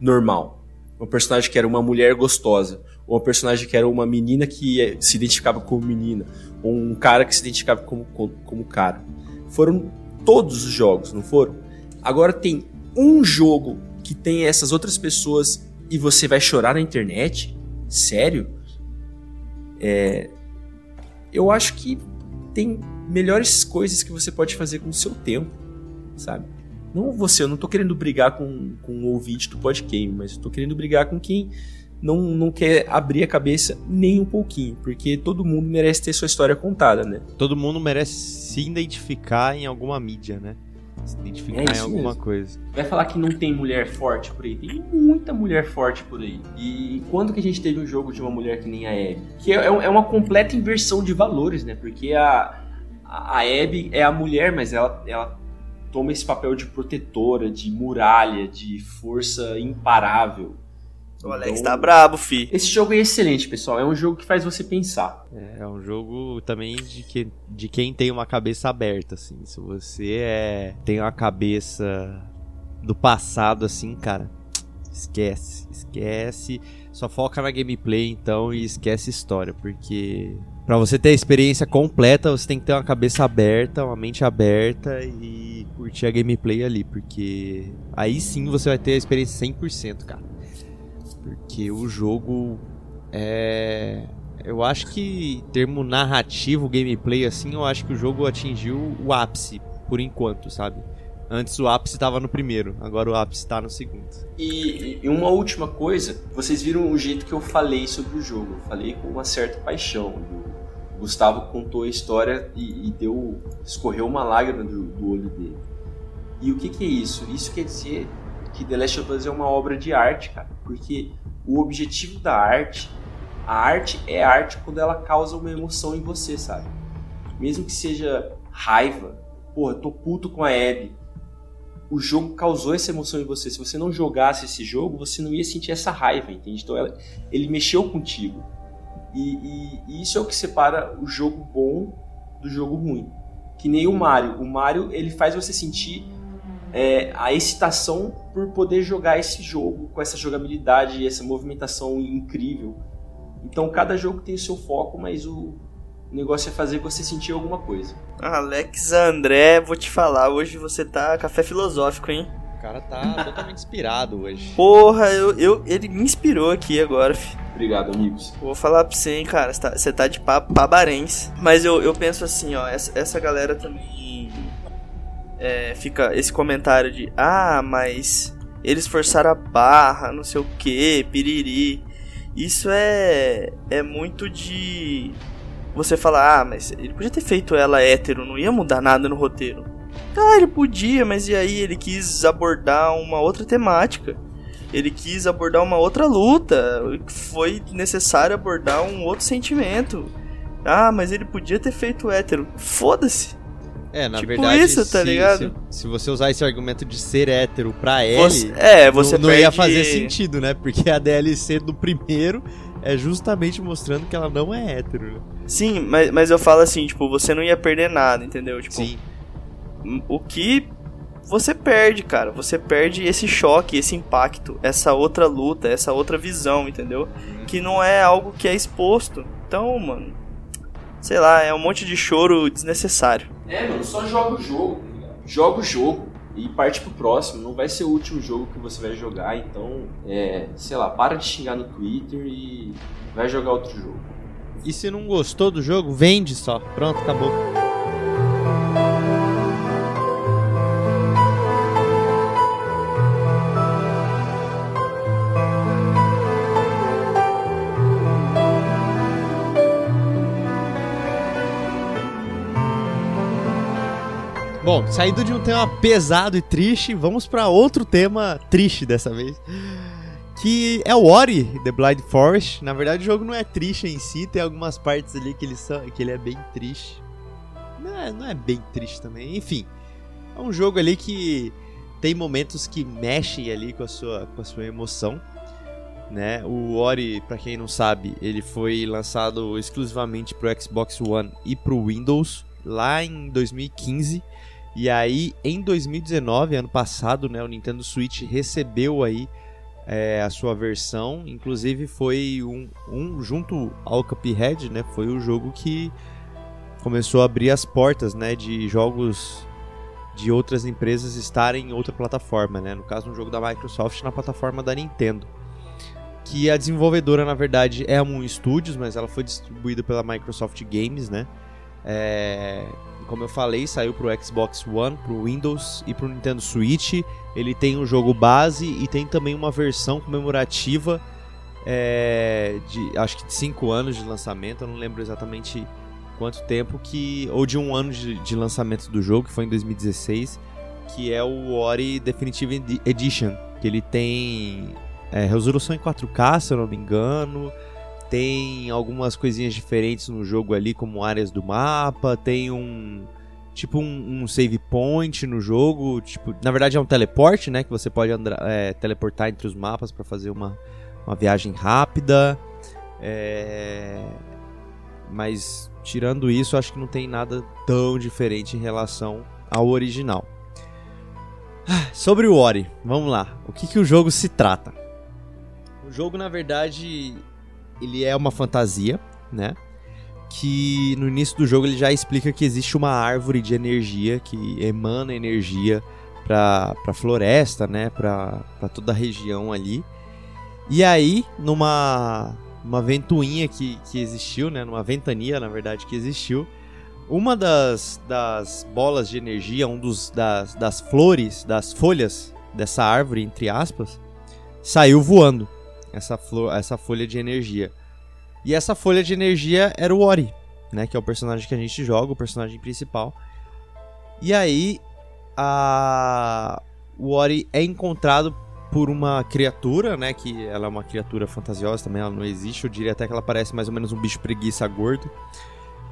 normal? Uma personagem que era uma mulher gostosa, ou uma personagem que era uma menina que se identificava como menina, ou um cara que se identificava como, como, como cara. Foram todos os jogos, não foram? Agora tem um jogo que tem essas outras pessoas e você vai chorar na internet? Sério? É, eu acho que tem melhores coisas que você pode fazer com o seu tempo, sabe? Não você, eu não tô querendo brigar com, com o ouvinte do podcast, mas eu tô querendo brigar com quem não, não quer abrir a cabeça nem um pouquinho, porque todo mundo merece ter sua história contada, né? Todo mundo merece se identificar em alguma mídia, né? se identificar é em alguma mesmo. coisa. Vai falar que não tem mulher forte por aí? Tem muita mulher forte por aí. E quando que a gente teve um jogo de uma mulher que nem a Abby? Que é, é uma completa inversão de valores, né? Porque a, a Abby é a mulher, mas ela, ela toma esse papel de protetora, de muralha, de força imparável. O Alex então, tá brabo, fi. Esse jogo é excelente, pessoal. É um jogo que faz você pensar. É, é um jogo também de, que, de quem tem uma cabeça aberta, assim. Se você é, tem uma cabeça do passado, assim, cara, esquece. Esquece. Só foca na gameplay, então, e esquece história, porque para você ter a experiência completa, você tem que ter uma cabeça aberta, uma mente aberta e curtir a gameplay ali, porque aí sim você vai ter a experiência 100%, cara. Porque o jogo é eu acho que termo narrativo, gameplay assim, eu acho que o jogo atingiu o ápice por enquanto, sabe? Antes o ápice estava no primeiro, agora o ápice está no segundo. E, e, uma última coisa, vocês viram o jeito que eu falei sobre o jogo. Eu falei com uma certa paixão. O Gustavo contou a história e, e deu, escorreu uma lágrima do, do, olho dele. E o que, que é isso? Isso quer dizer que The Last of Us é uma obra de arte, cara. Porque o objetivo da arte, a arte é arte quando ela causa uma emoção em você, sabe? Mesmo que seja raiva, porra, tô puto com a Abby o jogo causou essa emoção em você. Se você não jogasse esse jogo, você não ia sentir essa raiva, entende? Então ela, ele mexeu contigo. E, e, e, isso é o que separa o jogo bom do jogo ruim. Que nem o Mario. O Mario ele faz você sentir é, a excitação por poder jogar esse jogo com essa jogabilidade, essa movimentação incrível. Então cada jogo tem o seu foco, mas o, o negócio é fazer você sentir alguma coisa. Alex André, vou te falar, hoje você tá café filosófico, hein? O cara tá totalmente inspirado hoje. Porra, eu, eu, ele me inspirou aqui agora, filho. Obrigado, amigos. Vou falar pra você, hein, cara. Você tá, você tá de pabarens. Mas eu, eu penso assim, ó. Essa, essa galera também. É, fica esse comentário de. Ah, mas. Eles forçaram a barra, não sei o que, piriri. Isso é. É muito de você fala, ah, mas ele podia ter feito ela hétero, não ia mudar nada no roteiro. Ah, ele podia, mas e aí? Ele quis abordar uma outra temática. Ele quis abordar uma outra luta. Foi necessário abordar um outro sentimento. Ah, mas ele podia ter feito hétero. Foda-se. É, na tipo verdade, isso, tá se, ligado? Se, se, você usar esse argumento de ser hétero pra ele, você, é, você não, não ia fazer sentido, né? Porque a DLC do primeiro é justamente mostrando que ela não é hétero. Né? Sim, mas, mas eu falo assim, tipo, você não ia perder nada, entendeu? Tipo, Sim. O que você perde, cara. Você perde esse choque, esse impacto, essa outra luta, essa outra visão, entendeu? Uhum. Que não é algo que é exposto. Então, mano, sei lá, é um monte de choro desnecessário. É, mano, só joga o jogo, tá Joga o jogo e parte pro próximo. Não vai ser o último jogo que você vai jogar, então, é, sei lá, para de xingar no Twitter e vai jogar outro jogo. E se não gostou do jogo, vende só. Pronto, acabou. Bom, saindo de um tema pesado e triste, vamos para outro tema triste dessa vez. Que é o Ori, The Blind Forest. Na verdade, o jogo não é triste em si, tem algumas partes ali que ele, são, que ele é bem triste. Não é, não é bem triste também. Enfim, é um jogo ali que tem momentos que mexem ali com a sua, com a sua emoção. Né? O Ori, para quem não sabe, ele foi lançado exclusivamente para o Xbox One e para o Windows lá em 2015. E aí, em 2019, ano passado, né, o Nintendo Switch recebeu aí é, a sua versão. Inclusive, foi um, um junto ao Cuphead, né, foi o jogo que começou a abrir as portas, né, de jogos de outras empresas estarem em outra plataforma, né? No caso, um jogo da Microsoft na plataforma da Nintendo. Que a desenvolvedora, na verdade, é a Moon Studios, mas ela foi distribuída pela Microsoft Games, né? É, como eu falei, saiu para o Xbox One, para o Windows e para o Nintendo Switch. Ele tem um jogo base e tem também uma versão comemorativa é, de acho que de 5 anos de lançamento, eu não lembro exatamente quanto tempo que ou de um ano de, de lançamento do jogo, que foi em 2016, que é o Ori Definitive Edition, que ele tem é, resolução em 4K, se eu não me engano, tem algumas coisinhas diferentes no jogo ali, como áreas do mapa, tem um tipo um, um save point no jogo, tipo, na verdade é um teleporte, né, que você pode andar, é, teleportar entre os mapas para fazer uma uma viagem rápida. É... Mas tirando isso, acho que não tem nada tão diferente em relação ao original. Ah, sobre o Ori, vamos lá. O que, que o jogo se trata? O jogo, na verdade, ele é uma fantasia, né? Que no início do jogo ele já explica que existe uma árvore de energia que emana energia para a floresta, né? Para toda a região ali. E aí, numa uma ventoinha que, que existiu, né? Numa ventania, na verdade, que existiu. Uma das, das bolas de energia, um dos das, das flores, das folhas dessa árvore, entre aspas, saiu voando. Essa, flor, essa folha de energia. E essa folha de energia era o Ori, né? Que é o personagem que a gente joga, o personagem principal. E aí, a... o Ori é encontrado por uma criatura, né? Que ela é uma criatura fantasiosa também, ela não existe. Eu diria até que ela parece mais ou menos um bicho preguiça gordo.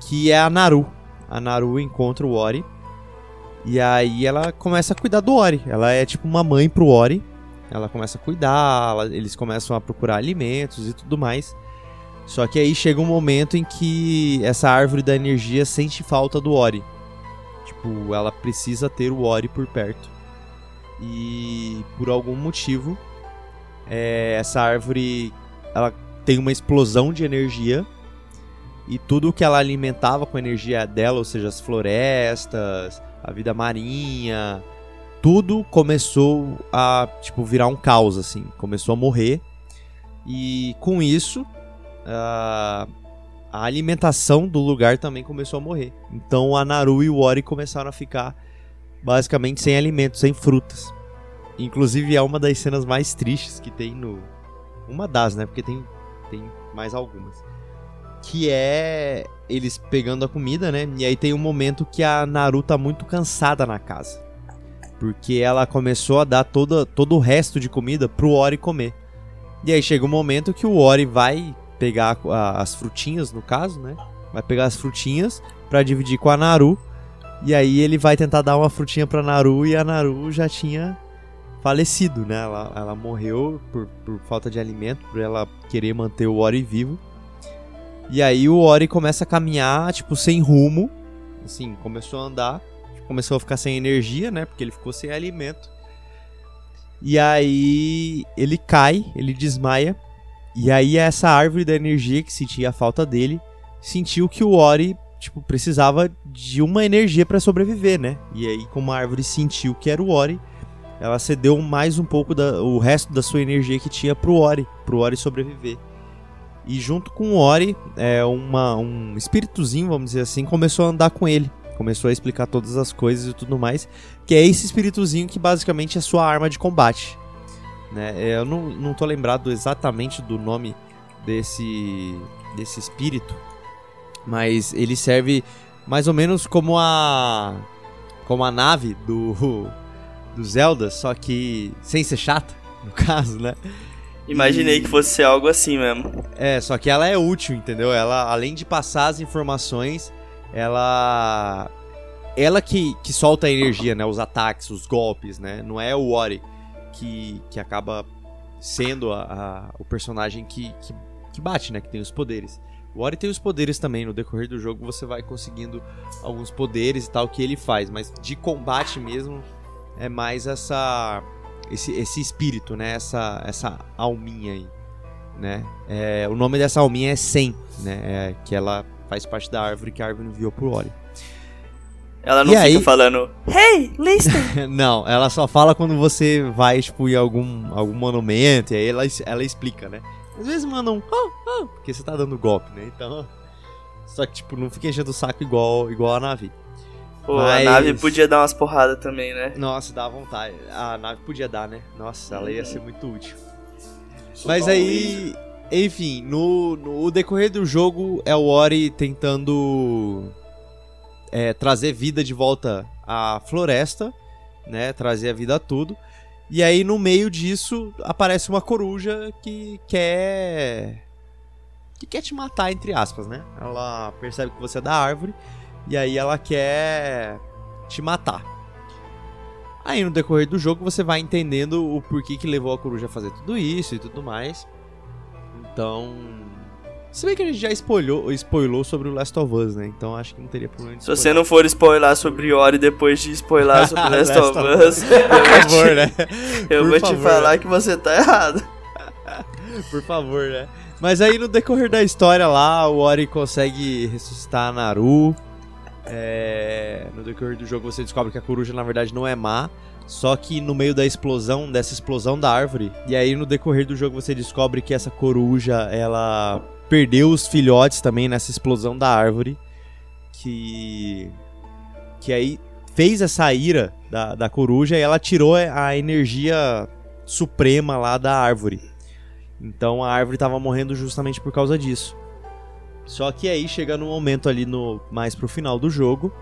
Que é a Naru. A Naru encontra o Ori. E aí ela começa a cuidar do Ori. Ela é tipo uma mãe pro Ori. Ela começa a cuidar, eles começam a procurar alimentos e tudo mais. Só que aí chega um momento em que essa árvore da energia sente falta do Ori. Tipo, ela precisa ter o Ori por perto e por algum motivo é, essa árvore ela tem uma explosão de energia e tudo que ela alimentava com a energia dela, ou seja, as florestas, a vida marinha, tudo começou a tipo virar um caos assim, começou a morrer e com isso a, a alimentação do lugar também começou a morrer. Então a Naru e o Ori começaram a ficar basicamente sem alimentos, sem frutas. Inclusive é uma das cenas mais tristes que tem no. Uma das, né? Porque tem, tem mais algumas. Que é eles pegando a comida, né? E aí tem um momento que a Naru tá muito cansada na casa. Porque ela começou a dar toda, todo o resto de comida pro Ori comer. E aí chega um momento que o Ori vai pegar a, as frutinhas, no caso, né? Vai pegar as frutinhas para dividir com a Naru. E aí ele vai tentar dar uma frutinha pra Naru e a Naru já tinha falecido, né? Ela, ela morreu por, por falta de alimento, por ela querer manter o Ori vivo. E aí o Ori começa a caminhar, tipo, sem rumo. Assim, começou a andar, começou a ficar sem energia, né? Porque ele ficou sem alimento. E aí ele cai, ele desmaia. E aí essa árvore da energia que sentia a falta dele, sentiu que o Ori tipo, precisava de uma energia para sobreviver, né? E aí, como a árvore sentiu que era o Ori, ela cedeu mais um pouco da, o resto da sua energia que tinha pro Ori, pro Ori sobreviver. E junto com o Ori, é, uma, um espíritozinho, vamos dizer assim, começou a andar com ele. Começou a explicar todas as coisas e tudo mais. Que é esse espíritozinho que basicamente é sua arma de combate. Né? É, eu não, não tô lembrado exatamente do nome desse, desse espírito mas ele serve mais ou menos como a como a nave do do Zelda, só que sem ser chata, no caso, né? Imaginei e... que fosse ser algo assim mesmo. É, só que ela é útil, entendeu? Ela, além de passar as informações, ela. Ela que, que solta a energia, né? Os ataques, os golpes, né? Não é o Ori que, que acaba sendo a, a o personagem que, que, que bate, né? Que tem os poderes. O Ori tem os poderes também, no decorrer do jogo você vai conseguindo alguns poderes e tal que ele faz, mas de combate mesmo é mais essa esse, esse espírito, né? Essa essa alminha aí, né? É, o nome dessa alminha é Sen, né? É, que ela faz parte da árvore que a árvore enviou pro Ori. Ela não e fica aí... falando, hey, listen! [LAUGHS] não, ela só fala quando você vai, tipo, em algum, algum monumento, e aí ela, ela explica, né? Às vezes mandam um oh, oh, porque você tá dando golpe, né? Então. Só que, tipo, não fica enchendo o saco igual, igual a nave. Pô, Mas... a nave podia dar umas porradas também, né? Nossa, dá vontade. A nave podia dar, né? Nossa, ela ia ser muito útil. Mas aí, enfim, no, no decorrer do jogo é o Ori tentando é, trazer vida de volta à floresta, né? Trazer a vida a tudo. E aí, no meio disso, aparece uma coruja que quer. que quer te matar, entre aspas, né? Ela percebe que você é da árvore e aí ela quer te matar. Aí no decorrer do jogo você vai entendendo o porquê que levou a coruja a fazer tudo isso e tudo mais. Então. Se bem que a gente já spoilou, spoilou sobre o Last of Us, né? Então acho que não teria problema de Se você não for spoiler sobre Ori depois de spoiler [LAUGHS] sobre Last of Last Us, [LAUGHS] eu Por favor, te, né? [LAUGHS] eu Por vou te favor, falar né? que você tá errado. Por favor, né? Mas aí no decorrer da história lá, o Ori consegue ressuscitar a Naru. É, No decorrer do jogo você descobre que a coruja na verdade não é má. Só que no meio da explosão, dessa explosão da árvore, e aí no decorrer do jogo você descobre que essa coruja, ela perdeu os filhotes também nessa explosão da árvore. Que. Que aí fez essa ira da, da coruja e ela tirou a energia suprema lá da árvore. Então a árvore tava morrendo justamente por causa disso. Só que aí chega no momento ali no mais pro final do jogo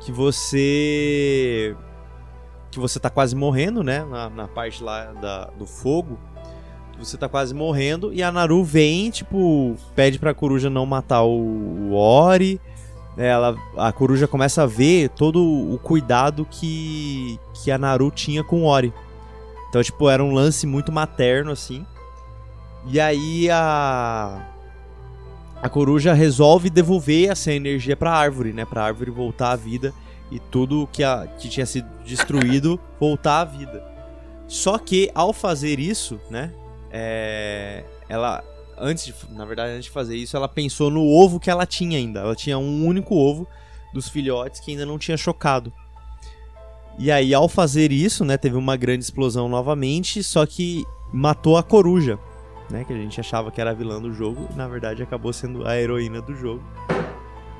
que você que você tá quase morrendo, né, na, na parte lá da, do fogo. Você tá quase morrendo e a Naru vem, tipo, pede pra coruja não matar o, o Ori. Ela, a coruja começa a ver todo o cuidado que, que a Naru tinha com o Ori. Então, tipo, era um lance muito materno, assim. E aí a. A coruja resolve devolver essa energia pra árvore, né? Pra árvore voltar à vida e tudo que, a, que tinha sido destruído [LAUGHS] voltar à vida. Só que ao fazer isso, né? É, ela. Antes de, na verdade, antes de fazer isso, ela pensou no ovo que ela tinha ainda. Ela tinha um único ovo dos filhotes que ainda não tinha chocado. E aí, ao fazer isso, né, teve uma grande explosão novamente, só que matou a coruja, né, que a gente achava que era a vilã do jogo, e na verdade acabou sendo a heroína do jogo.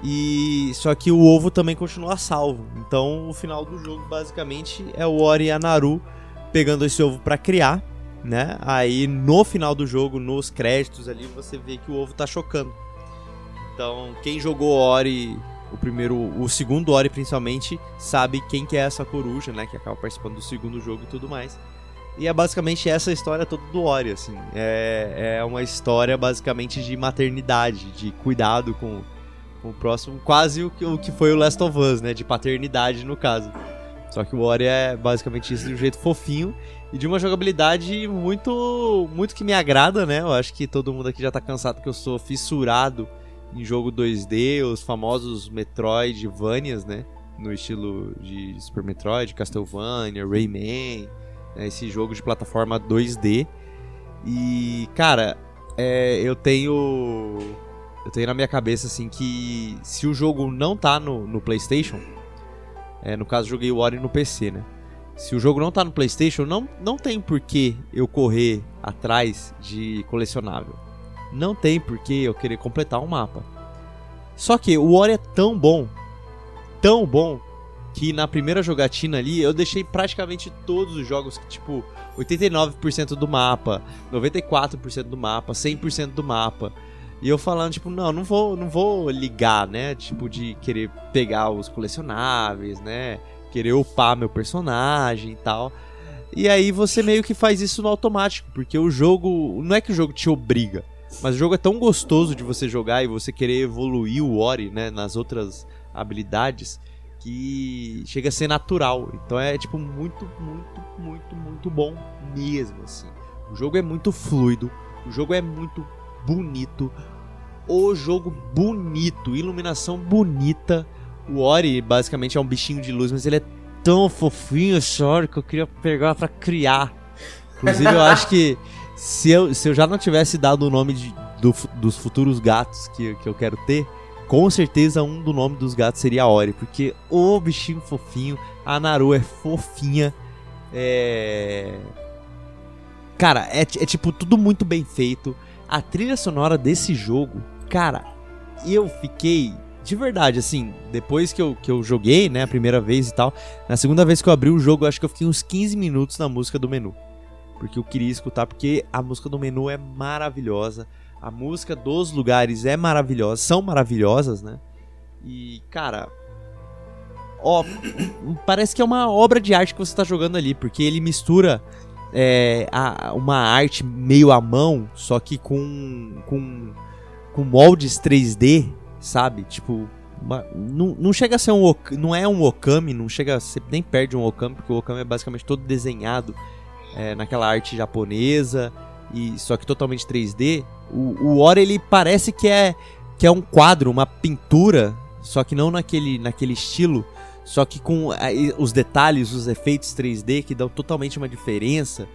E só que o ovo também continua salvo. Então, o final do jogo basicamente é o Ori e a Naru pegando esse ovo para criar, né? Aí no final do jogo, nos créditos ali, você vê que o ovo tá chocando. Então, quem jogou Ori o primeiro, o segundo Ori principalmente, sabe quem que é essa coruja, né, que acaba participando do segundo jogo e tudo mais. E é basicamente essa história toda do Ori, assim. É, é uma história basicamente de maternidade, de cuidado com, com o próximo, quase o que, o que foi o Last of Us, né, de paternidade no caso. Só que o Ori é basicamente isso de um jeito fofinho e de uma jogabilidade muito muito que me agrada, né? Eu acho que todo mundo aqui já tá cansado que eu sou fissurado em jogo 2D, os famosos Metroidvanias, né? No estilo de Super Metroid, Castlevania, Rayman, né? esse jogo de plataforma 2D. E, cara, é, eu tenho. Eu tenho na minha cabeça assim que se o jogo não tá no, no PlayStation, é, no caso joguei o Ori no PC, né? Se o jogo não tá no PlayStation, não, não tem por que eu correr atrás de colecionável não tem por que eu querer completar um mapa. Só que o Ori é tão bom, tão bom, que na primeira jogatina ali eu deixei praticamente todos os jogos, tipo 89% do mapa, 94% do mapa, 100% do mapa. E eu falando, tipo, não, não vou, não vou ligar, né? Tipo, de querer pegar os colecionáveis, né? Querer upar meu personagem e tal. E aí você meio que faz isso no automático, porque o jogo. Não é que o jogo te obriga. Mas o jogo é tão gostoso de você jogar e você querer evoluir o Ori, né, nas outras habilidades, que chega a ser natural. Então é tipo muito, muito, muito, muito bom mesmo assim. O jogo é muito fluido, o jogo é muito bonito. O jogo bonito, iluminação bonita. O Ori basicamente é um bichinho de luz, mas ele é tão fofinho, sorry, que eu queria pegar pra criar. Inclusive eu acho que se eu, se eu já não tivesse dado o nome de, do, dos futuros gatos que, que eu quero ter, com certeza um do nome dos gatos seria Ori, porque o bichinho fofinho, a Naru é fofinha, é. Cara, é, é tipo tudo muito bem feito. A trilha sonora desse jogo, cara, eu fiquei de verdade, assim, depois que eu, que eu joguei, né, a primeira vez e tal, na segunda vez que eu abri o jogo, acho que eu fiquei uns 15 minutos na música do menu porque eu queria escutar, porque a música do menu é maravilhosa, a música dos lugares é maravilhosa, são maravilhosas, né? E, cara, ó, parece que é uma obra de arte que você tá jogando ali, porque ele mistura é, a, uma arte meio à mão, só que com, com, com moldes 3D, sabe? Tipo, uma, não, não chega a ser um não é um okami, não chega a ser nem perde um okami, porque o okami é basicamente todo desenhado é, naquela arte japonesa, e só que totalmente 3D, O, o ele parece que é, que é um quadro, uma pintura, só que não naquele, naquele estilo, só que com os detalhes, os efeitos 3D que dão totalmente uma diferença.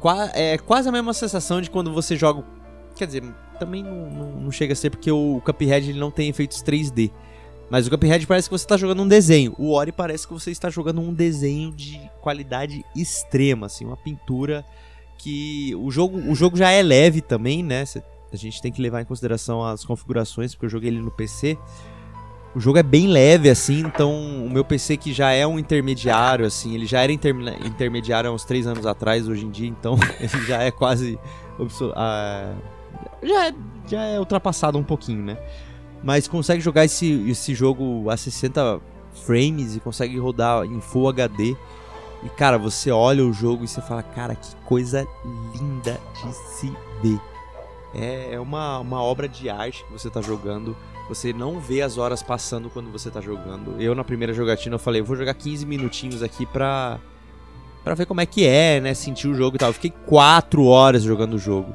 Qua, é quase a mesma sensação de quando você joga. Quer dizer, também não, não, não chega a ser porque o Cuphead ele não tem efeitos 3D. Mas o Cuphead parece que você está jogando um desenho. O Ori parece que você está jogando um desenho de qualidade extrema, assim, uma pintura que o jogo, o jogo já é leve também, né? A gente tem que levar em consideração as configurações, porque eu joguei ele no PC. O jogo é bem leve, assim, então o meu PC que já é um intermediário, assim, ele já era inter intermediário há uns 3 anos atrás, hoje em dia, então [LAUGHS] ele já é quase. Uh, já, é, já é ultrapassado um pouquinho, né? Mas consegue jogar esse, esse jogo a 60 frames e consegue rodar em Full HD. E cara, você olha o jogo e você fala, cara, que coisa linda de se ver. É, é uma, uma obra de arte que você está jogando. Você não vê as horas passando quando você está jogando. Eu, na primeira jogatina, eu falei, eu vou jogar 15 minutinhos aqui pra, pra ver como é que é, né? Sentir o jogo e tal. Eu fiquei 4 horas jogando o jogo.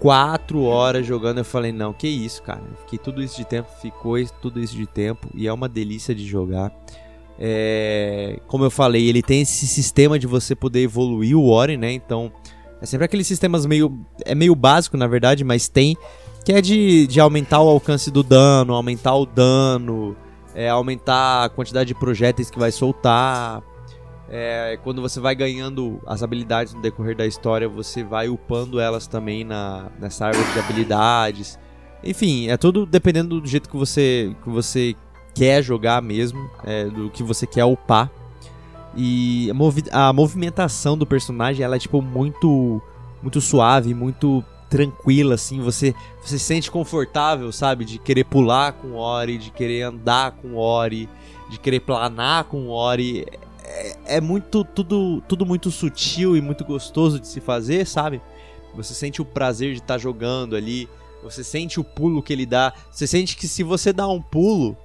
4 horas jogando. Eu falei, não, que isso, cara. Fiquei tudo isso de tempo, ficou tudo isso de tempo. E é uma delícia de jogar. É, como eu falei, ele tem esse sistema de você poder evoluir o Ori, né? Então, é sempre aqueles sistemas meio. É meio básico, na verdade, mas tem. Que é de, de aumentar o alcance do dano, aumentar o dano, é, aumentar a quantidade de projéteis que vai soltar. É, quando você vai ganhando as habilidades no decorrer da história, você vai upando elas também na, nessa árvore de habilidades. Enfim, é tudo dependendo do jeito que você, que você quer jogar mesmo, é, do que você quer upar. E a, movi a movimentação do personagem, ela é tipo muito muito suave, muito tranquila assim, você você se sente confortável, sabe, de querer pular com o Ori, de querer andar com o Ori, de querer planar com o Ori. É, é muito tudo tudo muito sutil e muito gostoso de se fazer, sabe? Você sente o prazer de estar tá jogando ali, você sente o pulo que ele dá, você sente que se você dá um pulo,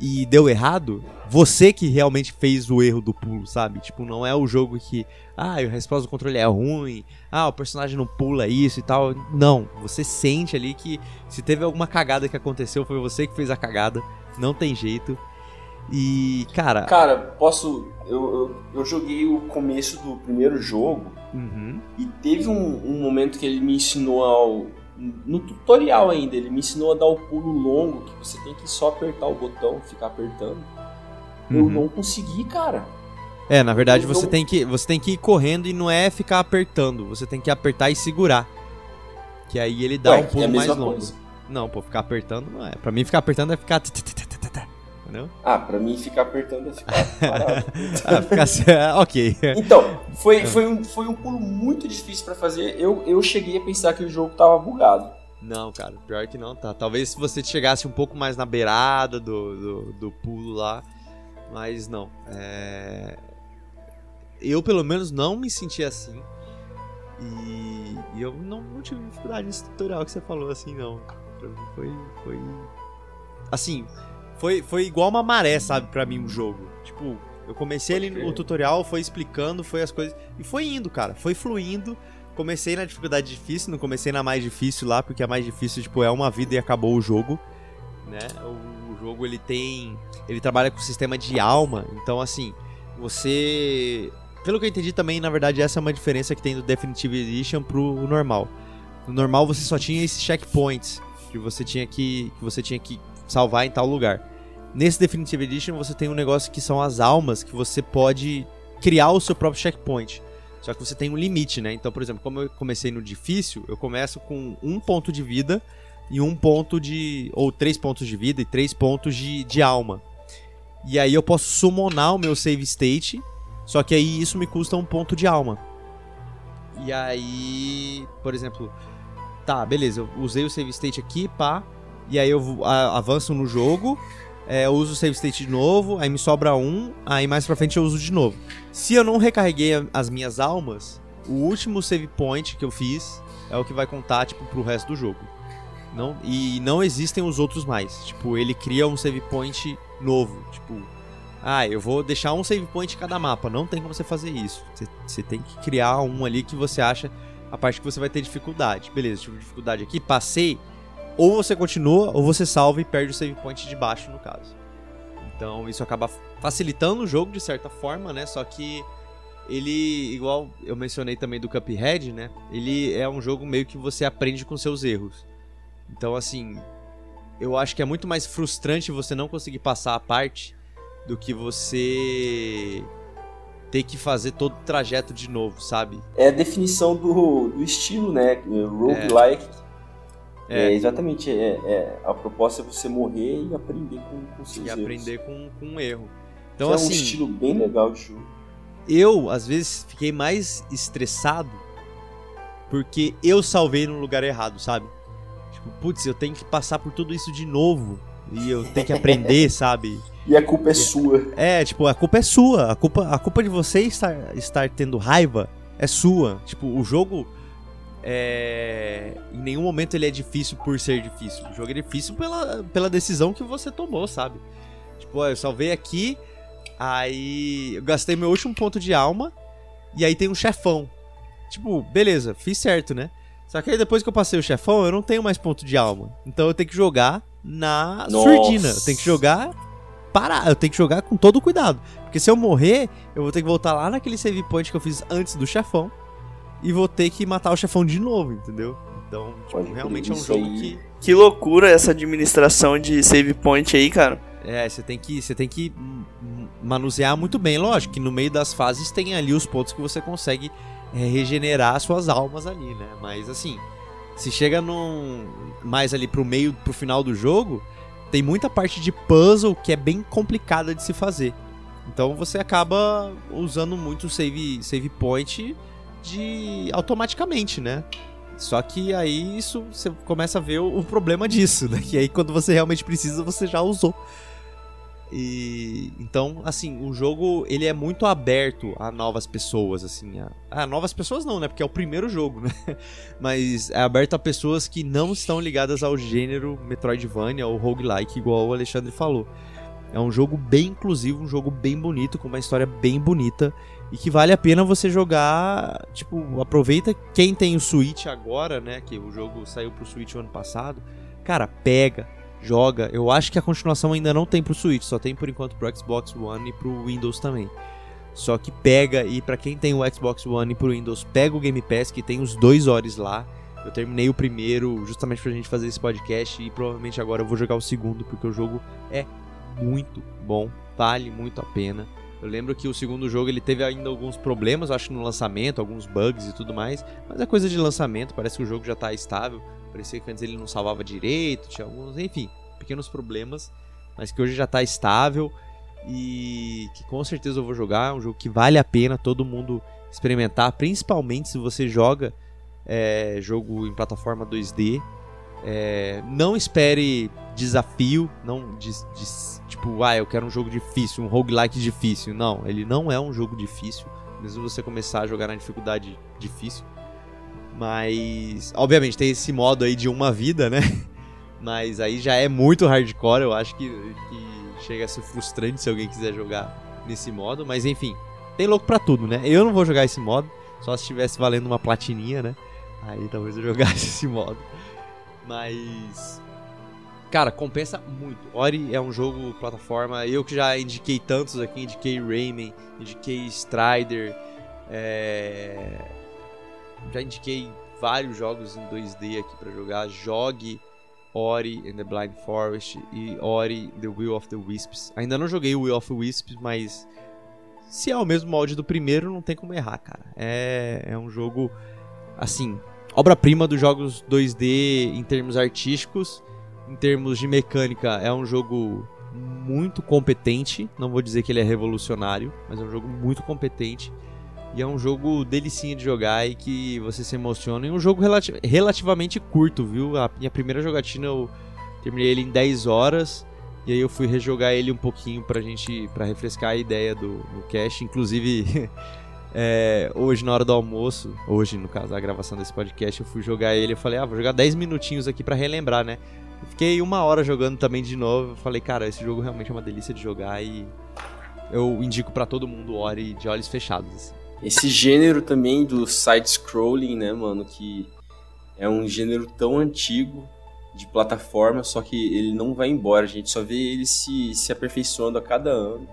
e deu errado, você que realmente fez o erro do pulo, sabe? Tipo, não é o jogo que, ah, a resposta do controle é ruim, ah, o personagem não pula isso e tal. Não, você sente ali que se teve alguma cagada que aconteceu, foi você que fez a cagada, não tem jeito. E, cara. Cara, posso. Eu, eu, eu joguei o começo do primeiro jogo uhum. e teve um, um momento que ele me ensinou ao, no tutorial ainda, ele me ensinou a dar o pulo longo, que você tem que só apertar o botão, ficar apertando. Uhum. Eu não consegui, cara. É, na verdade eu você não... tem que você tem que ir correndo e não é ficar apertando, você tem que apertar e segurar. Que aí ele dá Ué, um pulo é mais longo. Coisa. Não, pô, ficar apertando não é. Para mim ficar apertando é ficar Ah, pra mim ficar apertando é ficar [LAUGHS] parado. ah, ficar assim, é, ok. Então, foi, foi, um, foi um pulo muito difícil para fazer. Eu, eu cheguei a pensar que o jogo tava bugado. Não, cara, pior que não tá. Talvez se você chegasse um pouco mais na beirada do, do, do pulo lá, mas não. É... Eu, pelo menos, não me senti assim. E, e eu não, não, tive dificuldade nesse tutorial que você falou assim, não. Pra mim foi. foi... Assim, foi, foi igual uma maré, sabe, para mim o jogo. Tipo, eu comecei ali no tutorial, foi explicando, foi as coisas. E foi indo, cara. Foi fluindo. Comecei na dificuldade difícil, não comecei na mais difícil lá, porque a mais difícil, tipo, é uma vida e acabou o jogo. Né? O, o jogo ele tem. Ele trabalha com o sistema de alma. Então, assim, você. Pelo que eu entendi também, na verdade, essa é uma diferença que tem do Definitive Edition pro normal. No normal você só tinha esses checkpoints que você tinha que, que você tinha que salvar em tal lugar. Nesse Definitive Edition você tem um negócio que são as almas que você pode criar o seu próprio checkpoint. Só que você tem um limite, né? Então, por exemplo, como eu comecei no difícil, eu começo com um ponto de vida e um ponto de. ou três pontos de vida e três pontos de, de alma. E aí eu posso summonar o meu save state, só que aí isso me custa um ponto de alma. E aí, por exemplo, tá, beleza, eu usei o save state aqui, pá, e aí eu avanço no jogo, é, eu uso o save state de novo, aí me sobra um, aí mais pra frente eu uso de novo. Se eu não recarreguei as minhas almas, o último save point que eu fiz é o que vai contar, tipo, pro resto do jogo. Não, e não existem os outros mais. Tipo, ele cria um save point novo. Tipo, ah, eu vou deixar um save point em cada mapa. Não tem como você fazer isso. Você, tem que criar um ali que você acha a parte que você vai ter dificuldade. Beleza, tive dificuldade aqui, passei. Ou você continua, ou você salva e perde o save point de baixo, no caso. Então isso acaba facilitando o jogo de certa forma, né? Só que ele, igual eu mencionei também do Cuphead, né? Ele é um jogo meio que você aprende com seus erros. Então, assim, eu acho que é muito mais frustrante você não conseguir passar a parte do que você ter que fazer todo o trajeto de novo, sabe? É a definição do, do estilo, né? Roguelike. É. é. exatamente. É, é, a proposta é você morrer e aprender com, com seus e erros. E aprender com, com um erro. Então, assim, é um assim, estilo bem legal de jogo. Eu, às vezes, fiquei mais estressado porque eu salvei no lugar errado, sabe? Tipo, putz, eu tenho que passar por tudo isso de novo. E eu tenho que aprender, [LAUGHS] sabe? E a culpa é sua. É, tipo, a culpa é sua. A culpa, a culpa de você estar, estar tendo raiva é sua. Tipo, o jogo. É... Em nenhum momento ele é difícil por ser difícil. O jogo é difícil pela, pela decisão que você tomou, sabe? Tipo, eu salvei aqui, aí eu gastei meu último ponto de alma, e aí tem um chefão. Tipo, beleza, fiz certo, né? Só que aí depois que eu passei o chefão, eu não tenho mais ponto de alma. Então eu tenho que jogar na Nossa. surdina. Eu tenho que jogar parar. Eu tenho que jogar com todo cuidado. Porque se eu morrer, eu vou ter que voltar lá naquele save point que eu fiz antes do chefão. E vou ter que matar o chefão de novo, entendeu? Então, tipo, realmente é um jogo aí. que. Que loucura essa administração de save point aí, cara. É, você tem que, você tem que manusear muito bem. Lógico que no meio das fases tem ali os pontos que você consegue é, regenerar suas almas ali, né? Mas assim, se chega num mais ali pro meio, pro final do jogo, tem muita parte de puzzle que é bem complicada de se fazer. Então você acaba usando muito o save, save point de automaticamente, né? Só que aí isso você começa a ver o, problema disso, né? Que aí quando você realmente precisa, você já usou. E então, assim, o jogo ele é muito aberto a novas pessoas, assim, a, a, novas pessoas não, né? Porque é o primeiro jogo, [LAUGHS] né? Mas é aberto a pessoas que não estão ligadas ao gênero Metroidvania ou roguelike, igual o Alexandre falou. É um jogo bem inclusivo, um jogo bem bonito, com uma história bem bonita e que vale a pena você jogar, tipo, aproveita quem tem o Switch agora, né, que o jogo saiu pro Switch ano passado. Cara, pega, joga. Eu acho que a continuação ainda não tem pro Switch, só tem por enquanto pro Xbox One e pro Windows também. Só que pega e para quem tem o Xbox One e pro Windows, pega o Game Pass que tem os dois horas lá. Eu terminei o primeiro justamente pra gente fazer esse podcast e provavelmente agora eu vou jogar o segundo porque o jogo é muito bom, vale muito a pena. Eu lembro que o segundo jogo ele teve ainda alguns problemas, acho no lançamento, alguns bugs e tudo mais, mas é coisa de lançamento, parece que o jogo já tá estável. Parecia que antes ele não salvava direito, tinha alguns, enfim, pequenos problemas, mas que hoje já está estável e que com certeza eu vou jogar. É um jogo que vale a pena todo mundo experimentar, principalmente se você joga é, jogo em plataforma 2D. É, não espere desafio, não tipo, ah, eu quero um jogo difícil, um roguelike difícil. Não, ele não é um jogo difícil, mesmo você começar a jogar na dificuldade difícil. Mas, obviamente, tem esse modo aí de uma vida, né? [LAUGHS] Mas aí já é muito hardcore, eu acho que, que chega a ser frustrante se alguém quiser jogar nesse modo. Mas enfim, tem louco pra tudo, né? Eu não vou jogar esse modo, só se estivesse valendo uma platininha, né? Aí talvez eu [LAUGHS] jogasse esse modo. Mas. Cara, compensa muito. Ori é um jogo plataforma. Eu que já indiquei tantos aqui, indiquei Rayman, indiquei Strider. É já indiquei vários jogos em 2D aqui para jogar. Jogue Ori and the Blind Forest e Ori The Will of the Wisps. Ainda não joguei o Will of the Wisps, mas se é o mesmo molde do primeiro, não tem como errar, cara. É, é um jogo, assim, obra-prima dos jogos 2D em termos artísticos. Em termos de mecânica, é um jogo muito competente. Não vou dizer que ele é revolucionário, mas é um jogo muito competente. E é um jogo delicinha de jogar e que você se emociona. E um jogo relati relativamente curto, viu? A minha primeira jogatina eu terminei ele em 10 horas. E aí eu fui rejogar ele um pouquinho pra gente, pra refrescar a ideia do, do cast. Inclusive, [LAUGHS] é, hoje na hora do almoço, hoje no caso da gravação desse podcast, eu fui jogar ele. Eu falei, ah, vou jogar 10 minutinhos aqui para relembrar, né? Fiquei uma hora jogando também de novo. Falei, cara, esse jogo realmente é uma delícia de jogar e eu indico para todo mundo Ori de olhos fechados. Assim. esse gênero também do side-scrolling, né, mano, que é um gênero tão antigo de plataforma, só que ele não vai embora, a gente só vê ele se, se aperfeiçoando a cada ano.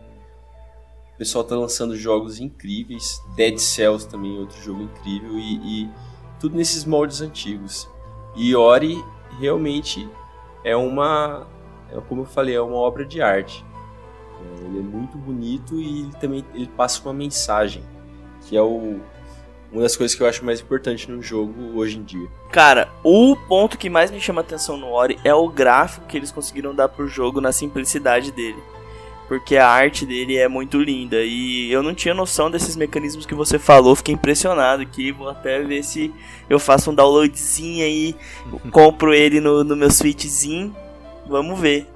O pessoal tá lançando jogos incríveis, Dead Cells também, outro jogo incrível, e, e tudo nesses moldes antigos. E Ori realmente é uma, é, como eu falei, é uma obra de arte. É, ele é muito bonito e ele também ele passa uma mensagem, que é o, uma das coisas que eu acho mais importante no jogo hoje em dia. Cara, o ponto que mais me chama atenção no Ori é o gráfico que eles conseguiram dar pro jogo na simplicidade dele. Porque a arte dele é muito linda e eu não tinha noção desses mecanismos que você falou, fiquei impressionado aqui. Vou até ver se eu faço um downloadzinho aí, [LAUGHS] compro ele no, no meu Switchzinho. Vamos ver.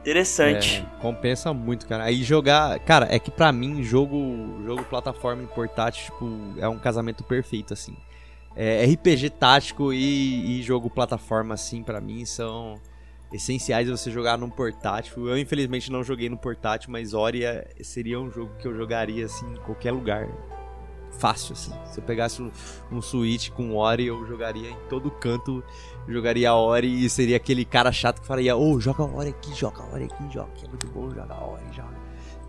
Interessante. É, compensa muito, cara. Aí jogar. Cara, é que pra mim, jogo, jogo plataforma em portátil, tipo, é um casamento perfeito, assim. É, RPG tático e, e jogo plataforma, assim, para mim, são essenciais você jogar num portátil. Eu, infelizmente, não joguei no portátil, mas Ori é, seria um jogo que eu jogaria, assim, em qualquer lugar. Fácil, assim. Se eu pegasse um, um Switch com Ori, eu jogaria em todo canto jogaria Ori e seria aquele cara chato que falaria, ô, oh, joga Ori aqui, joga Ori aqui, joga, que é muito bom, joga Ori, joga.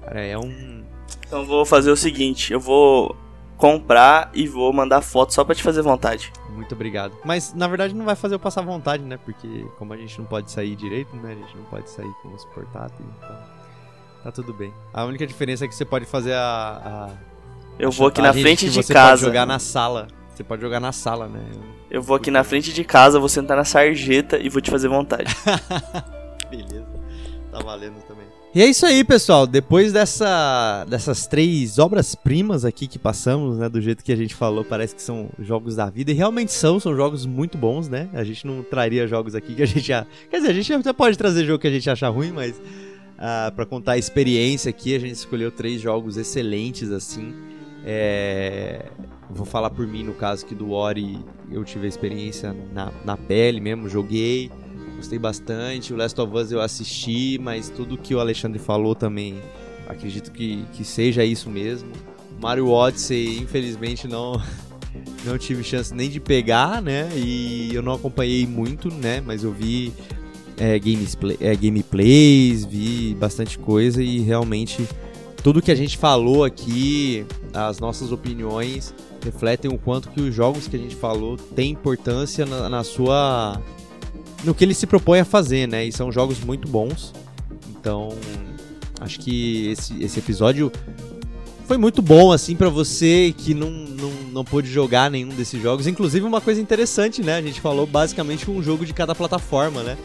Cara, é um... Então vou fazer o seguinte, eu vou comprar e vou mandar foto só pra te fazer vontade. Muito obrigado. Mas na verdade não vai fazer eu passar vontade, né? Porque como a gente não pode sair direito, né? A gente não pode sair com os portáteis, então tá tudo bem. A única diferença é que você pode fazer a... a eu vou aqui na frente de casa. Você pode jogar na sala. Você pode jogar na sala, né? Eu vou aqui na frente de casa, vou sentar na sarjeta e vou te fazer vontade. [LAUGHS] Beleza. Tá valendo também. E é isso aí, pessoal. Depois dessa, dessas três obras-primas aqui que passamos, né? Do jeito que a gente falou, parece que são jogos da vida. E realmente são, são jogos muito bons, né? A gente não traria jogos aqui que a gente já. Quer dizer, a gente até pode trazer jogo que a gente acha ruim, mas. Uh, para contar a experiência aqui, a gente escolheu três jogos excelentes, assim. É... Vou falar por mim, no caso que do Ori, eu tive a experiência na, na pele mesmo, joguei, gostei bastante. O Last of Us eu assisti, mas tudo que o Alexandre falou também, acredito que, que seja isso mesmo. Mario Odyssey, infelizmente, não, [LAUGHS] não tive chance nem de pegar, né? E eu não acompanhei muito, né? Mas eu vi é, gameplay, é, gameplays, vi bastante coisa e realmente tudo que a gente falou aqui, as nossas opiniões, refletem o quanto que os jogos que a gente falou têm importância na, na sua no que ele se propõe a fazer, né? E são jogos muito bons. Então, acho que esse, esse episódio foi muito bom, assim, para você que não, não, não pôde jogar nenhum desses jogos. Inclusive, uma coisa interessante, né? A gente falou basicamente um jogo de cada plataforma, né?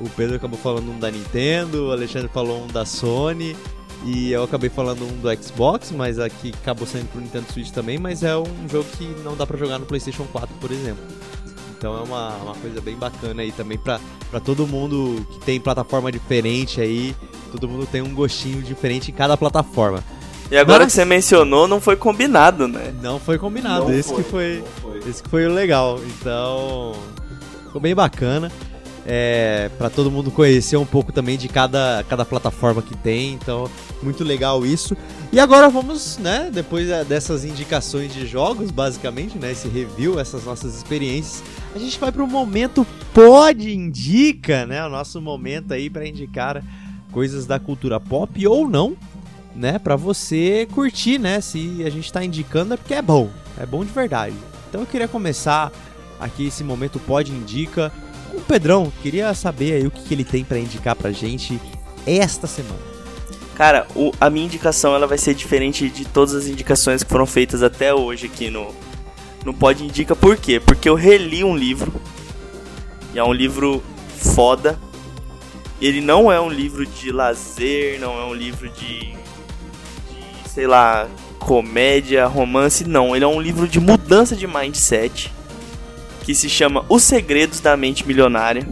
O Pedro acabou falando um da Nintendo, o Alexandre falou um da Sony. E eu acabei falando um do Xbox, mas aqui acabou saindo pro Nintendo Switch também, mas é um jogo que não dá para jogar no PlayStation 4, por exemplo. Então é uma, uma coisa bem bacana aí também pra, pra todo mundo que tem plataforma diferente aí. Todo mundo tem um gostinho diferente em cada plataforma. E agora Mas... que você mencionou, não foi combinado, né? Não foi combinado. Não esse foi, que foi, foi, esse que foi o legal. Então, ficou bem bacana é, para todo mundo conhecer um pouco também de cada, cada plataforma que tem. Então, muito legal isso. E agora vamos, né, depois dessas indicações de jogos, basicamente, né, esse review, essas nossas experiências, a gente vai para o momento pode indica, né, o nosso momento aí para indicar coisas da cultura pop ou não, né, para você curtir, né? Se a gente está indicando é porque é bom, é bom de verdade. Então eu queria começar aqui esse momento pode indica o Pedrão, queria saber aí o que, que ele tem para indicar pra gente esta semana. Cara, o, a minha indicação ela vai ser diferente de todas as indicações que foram feitas até hoje aqui no, no Pod Indica. Por quê? Porque eu reli um livro. E é um livro foda. Ele não é um livro de lazer, não é um livro de, de sei lá, comédia, romance, não. Ele é um livro de mudança de mindset que se chama Os Segredos da Mente Milionária.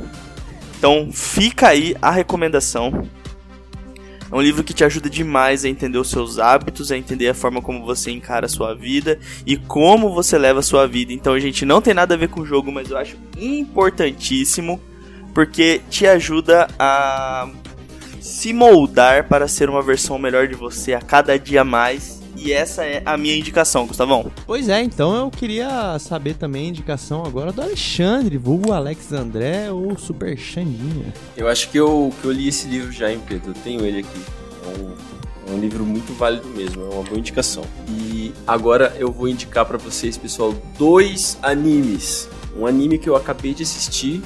Então fica aí a recomendação. É um livro que te ajuda demais a entender os seus hábitos, a entender a forma como você encara a sua vida e como você leva a sua vida. Então, a gente não tem nada a ver com o jogo, mas eu acho importantíssimo porque te ajuda a se moldar para ser uma versão melhor de você a cada dia mais E essa é a minha indicação, Gustavão. Pois é, então eu queria saber também a indicação agora do Alexandre, vulgo Alex André ou Super Xandinha. Eu acho que eu, que eu li esse livro já, hein, Pedro? Eu tenho ele aqui. É um, é um livro muito válido mesmo, é uma boa indicação. E agora eu vou indicar para vocês, pessoal, dois animes. Um anime que eu acabei de assistir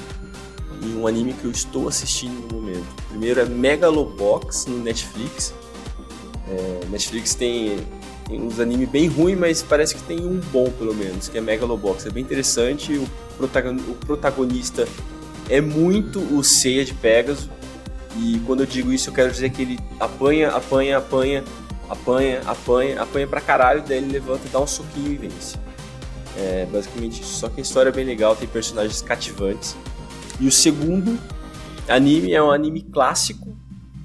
e um anime que eu estou assistindo no momento. O primeiro é Megalobox no Netflix. É, Netflix tem tem uns animes bem ruins, mas parece que tem um bom, pelo menos, que é Megalobox. É bem interessante. O, protagon, o protagonista é muito o Seiya de Pegasus. E quando eu digo isso, eu quero dizer que ele apanha, apanha, apanha, apanha, apanha, apanha pra caralho, daí ele levanta, dá um soquinho e vence. É basicamente isso. Só que a história é bem legal, tem personagens cativantes. E o segundo anime é um anime clássico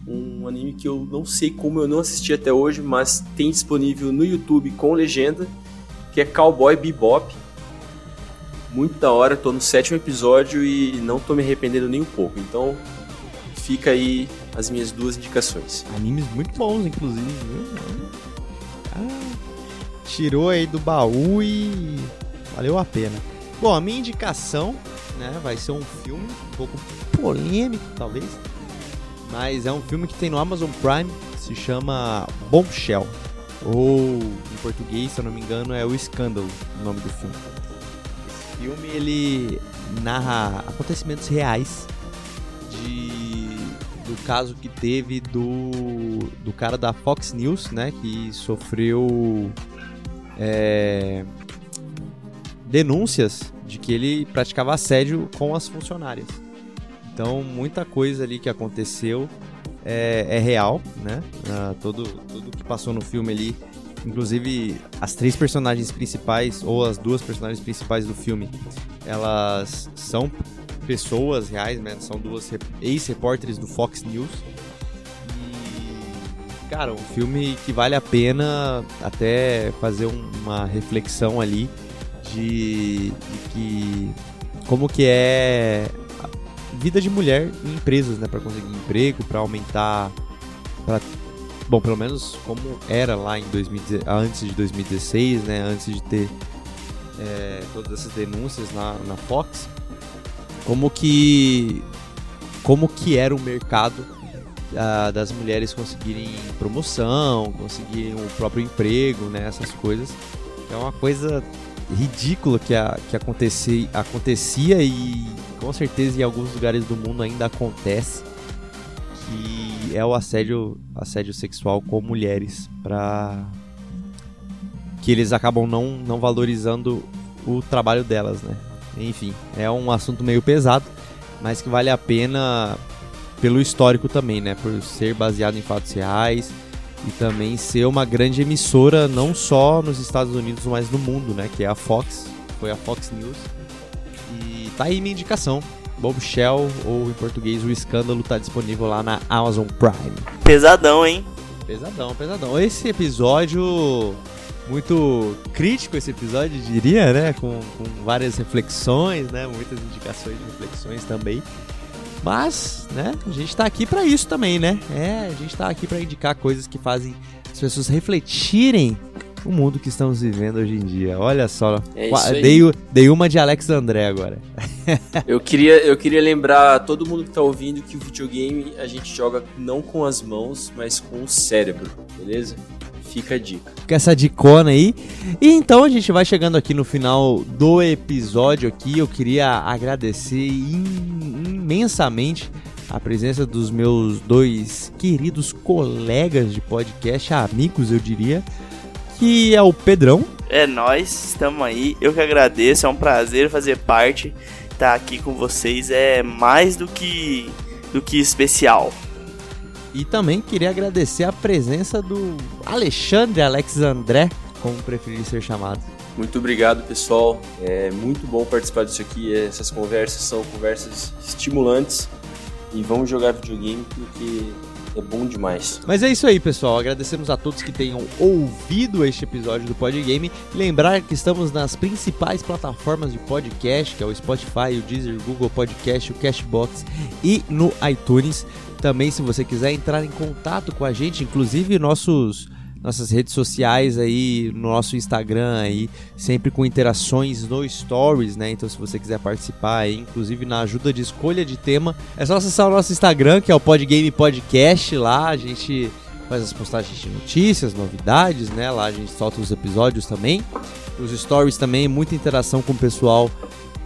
um anime que eu não sei como eu não assisti até hoje, mas tem disponível no YouTube com legenda, que é Cowboy Bebop. Muito da hora, tô no sétimo episódio e não tô me arrependendo nem um pouco. Então, fica aí as minhas duas indicações. Animes muito bons, inclusive. Ah, tirou aí do baú e valeu a pena. Bom, a minha indicação né, vai ser um filme um pouco polêmico, talvez mas é um filme que tem no Amazon Prime, se chama Bombshell. Ou em português, se eu não me engano, é O Escândalo, o nome do filme. Esse filme ele narra acontecimentos reais de do caso que teve do do cara da Fox News, né, que sofreu é, denúncias de que ele praticava assédio com as funcionárias. Então, muita coisa ali que aconteceu é, é real, né? Uh, todo, tudo que passou no filme ali, inclusive as três personagens principais, ou as duas personagens principais do filme, elas são pessoas reais, né? São duas ex-repórteres do Fox News. E, cara, um filme que vale a pena até fazer uma reflexão ali de, de que como que é vida de mulher em empresas, né, para conseguir emprego, para aumentar, para bom, pelo menos como era lá em 2000, antes de 2016, né, antes de ter é, todas essas denúncias na, na Fox, como que como que era o mercado uh, das mulheres conseguirem promoção, conseguirem o próprio emprego, né, essas coisas. É uma coisa ridícula que, a, que acontecia, acontecia e com certeza em alguns lugares do mundo ainda acontece que é o assédio, assédio sexual com mulheres para que eles acabam não, não valorizando o trabalho delas, né? Enfim, é um assunto meio pesado, mas que vale a pena pelo histórico também, né? Por ser baseado em fatos reais e também ser uma grande emissora não só nos Estados Unidos, mas no mundo, né? Que é a Fox, foi a Fox News Tá aí minha indicação. Bombshell, ou em português, O Escândalo, tá disponível lá na Amazon Prime. Pesadão, hein? Pesadão, pesadão. Esse episódio muito crítico esse episódio, diria, né? Com, com, várias reflexões, né? Muitas indicações de reflexões também. Mas, né? A gente tá aqui para isso também, né? É, a gente tá aqui para indicar coisas que fazem as pessoas refletirem o mundo que estamos vivendo hoje em dia. Olha só. É dei, dei uma de Alex André agora. [LAUGHS] eu, queria, eu queria lembrar a todo mundo que está ouvindo que o videogame a gente joga não com as mãos, mas com o cérebro, beleza? Fica a dica. Fica essa dicona aí. E então a gente vai chegando aqui no final do episódio aqui. Eu queria agradecer imensamente a presença dos meus dois queridos colegas de podcast, amigos eu diria, que é o Pedrão. É nós, estamos aí. Eu que agradeço, é um prazer fazer parte. Estar aqui com vocês é mais do que do que especial. E também queria agradecer a presença do Alexandre Alex André, como preferir ser chamado. Muito obrigado, pessoal. É muito bom participar disso aqui. Essas conversas são conversas estimulantes. E vamos jogar videogame porque é bom demais. Mas é isso aí, pessoal. Agradecemos a todos que tenham ouvido este episódio do Podgame. Lembrar que estamos nas principais plataformas de podcast, que é o Spotify, o Deezer, o Google Podcast, o Cashbox e no iTunes. Também, se você quiser entrar em contato com a gente, inclusive nossos nossas redes sociais aí, no nosso Instagram aí, sempre com interações no Stories, né? Então se você quiser participar aí, inclusive na ajuda de escolha de tema, é só acessar o nosso Instagram, que é o Podgame Podcast, lá a gente faz as postagens de notícias, novidades, né? Lá a gente solta os episódios também. Os stories também, muita interação com o pessoal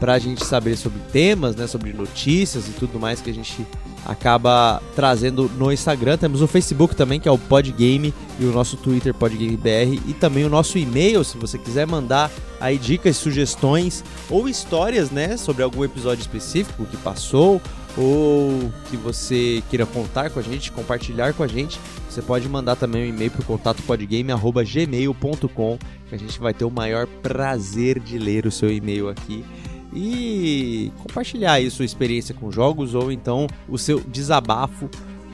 pra gente saber sobre temas, né? Sobre notícias e tudo mais que a gente acaba trazendo no Instagram. Temos o Facebook também, que é o Podgame, e o nosso Twitter, PodgameBR, e também o nosso e-mail, se você quiser mandar aí dicas, sugestões ou histórias, né, sobre algum episódio específico que passou ou que você queira contar com a gente, compartilhar com a gente, você pode mandar também um e-mail para o contato podgame.gmail.com que a gente vai ter o maior prazer de ler o seu e-mail aqui e compartilhar aí sua experiência com jogos ou então o seu desabafo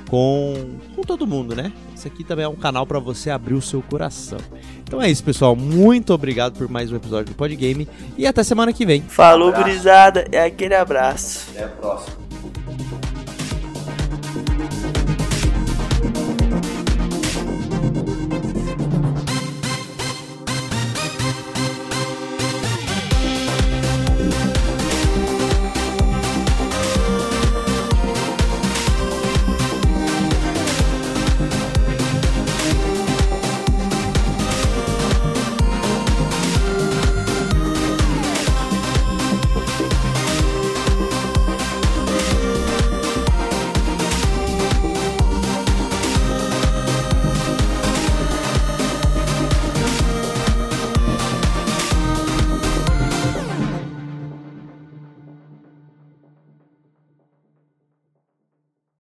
com, com todo mundo, né? Esse aqui também é um canal para você abrir o seu coração. Então é isso, pessoal. Muito obrigado por mais um episódio do Podgame e até semana que vem. Falou, gurizada. É aquele abraço. Até a próxima.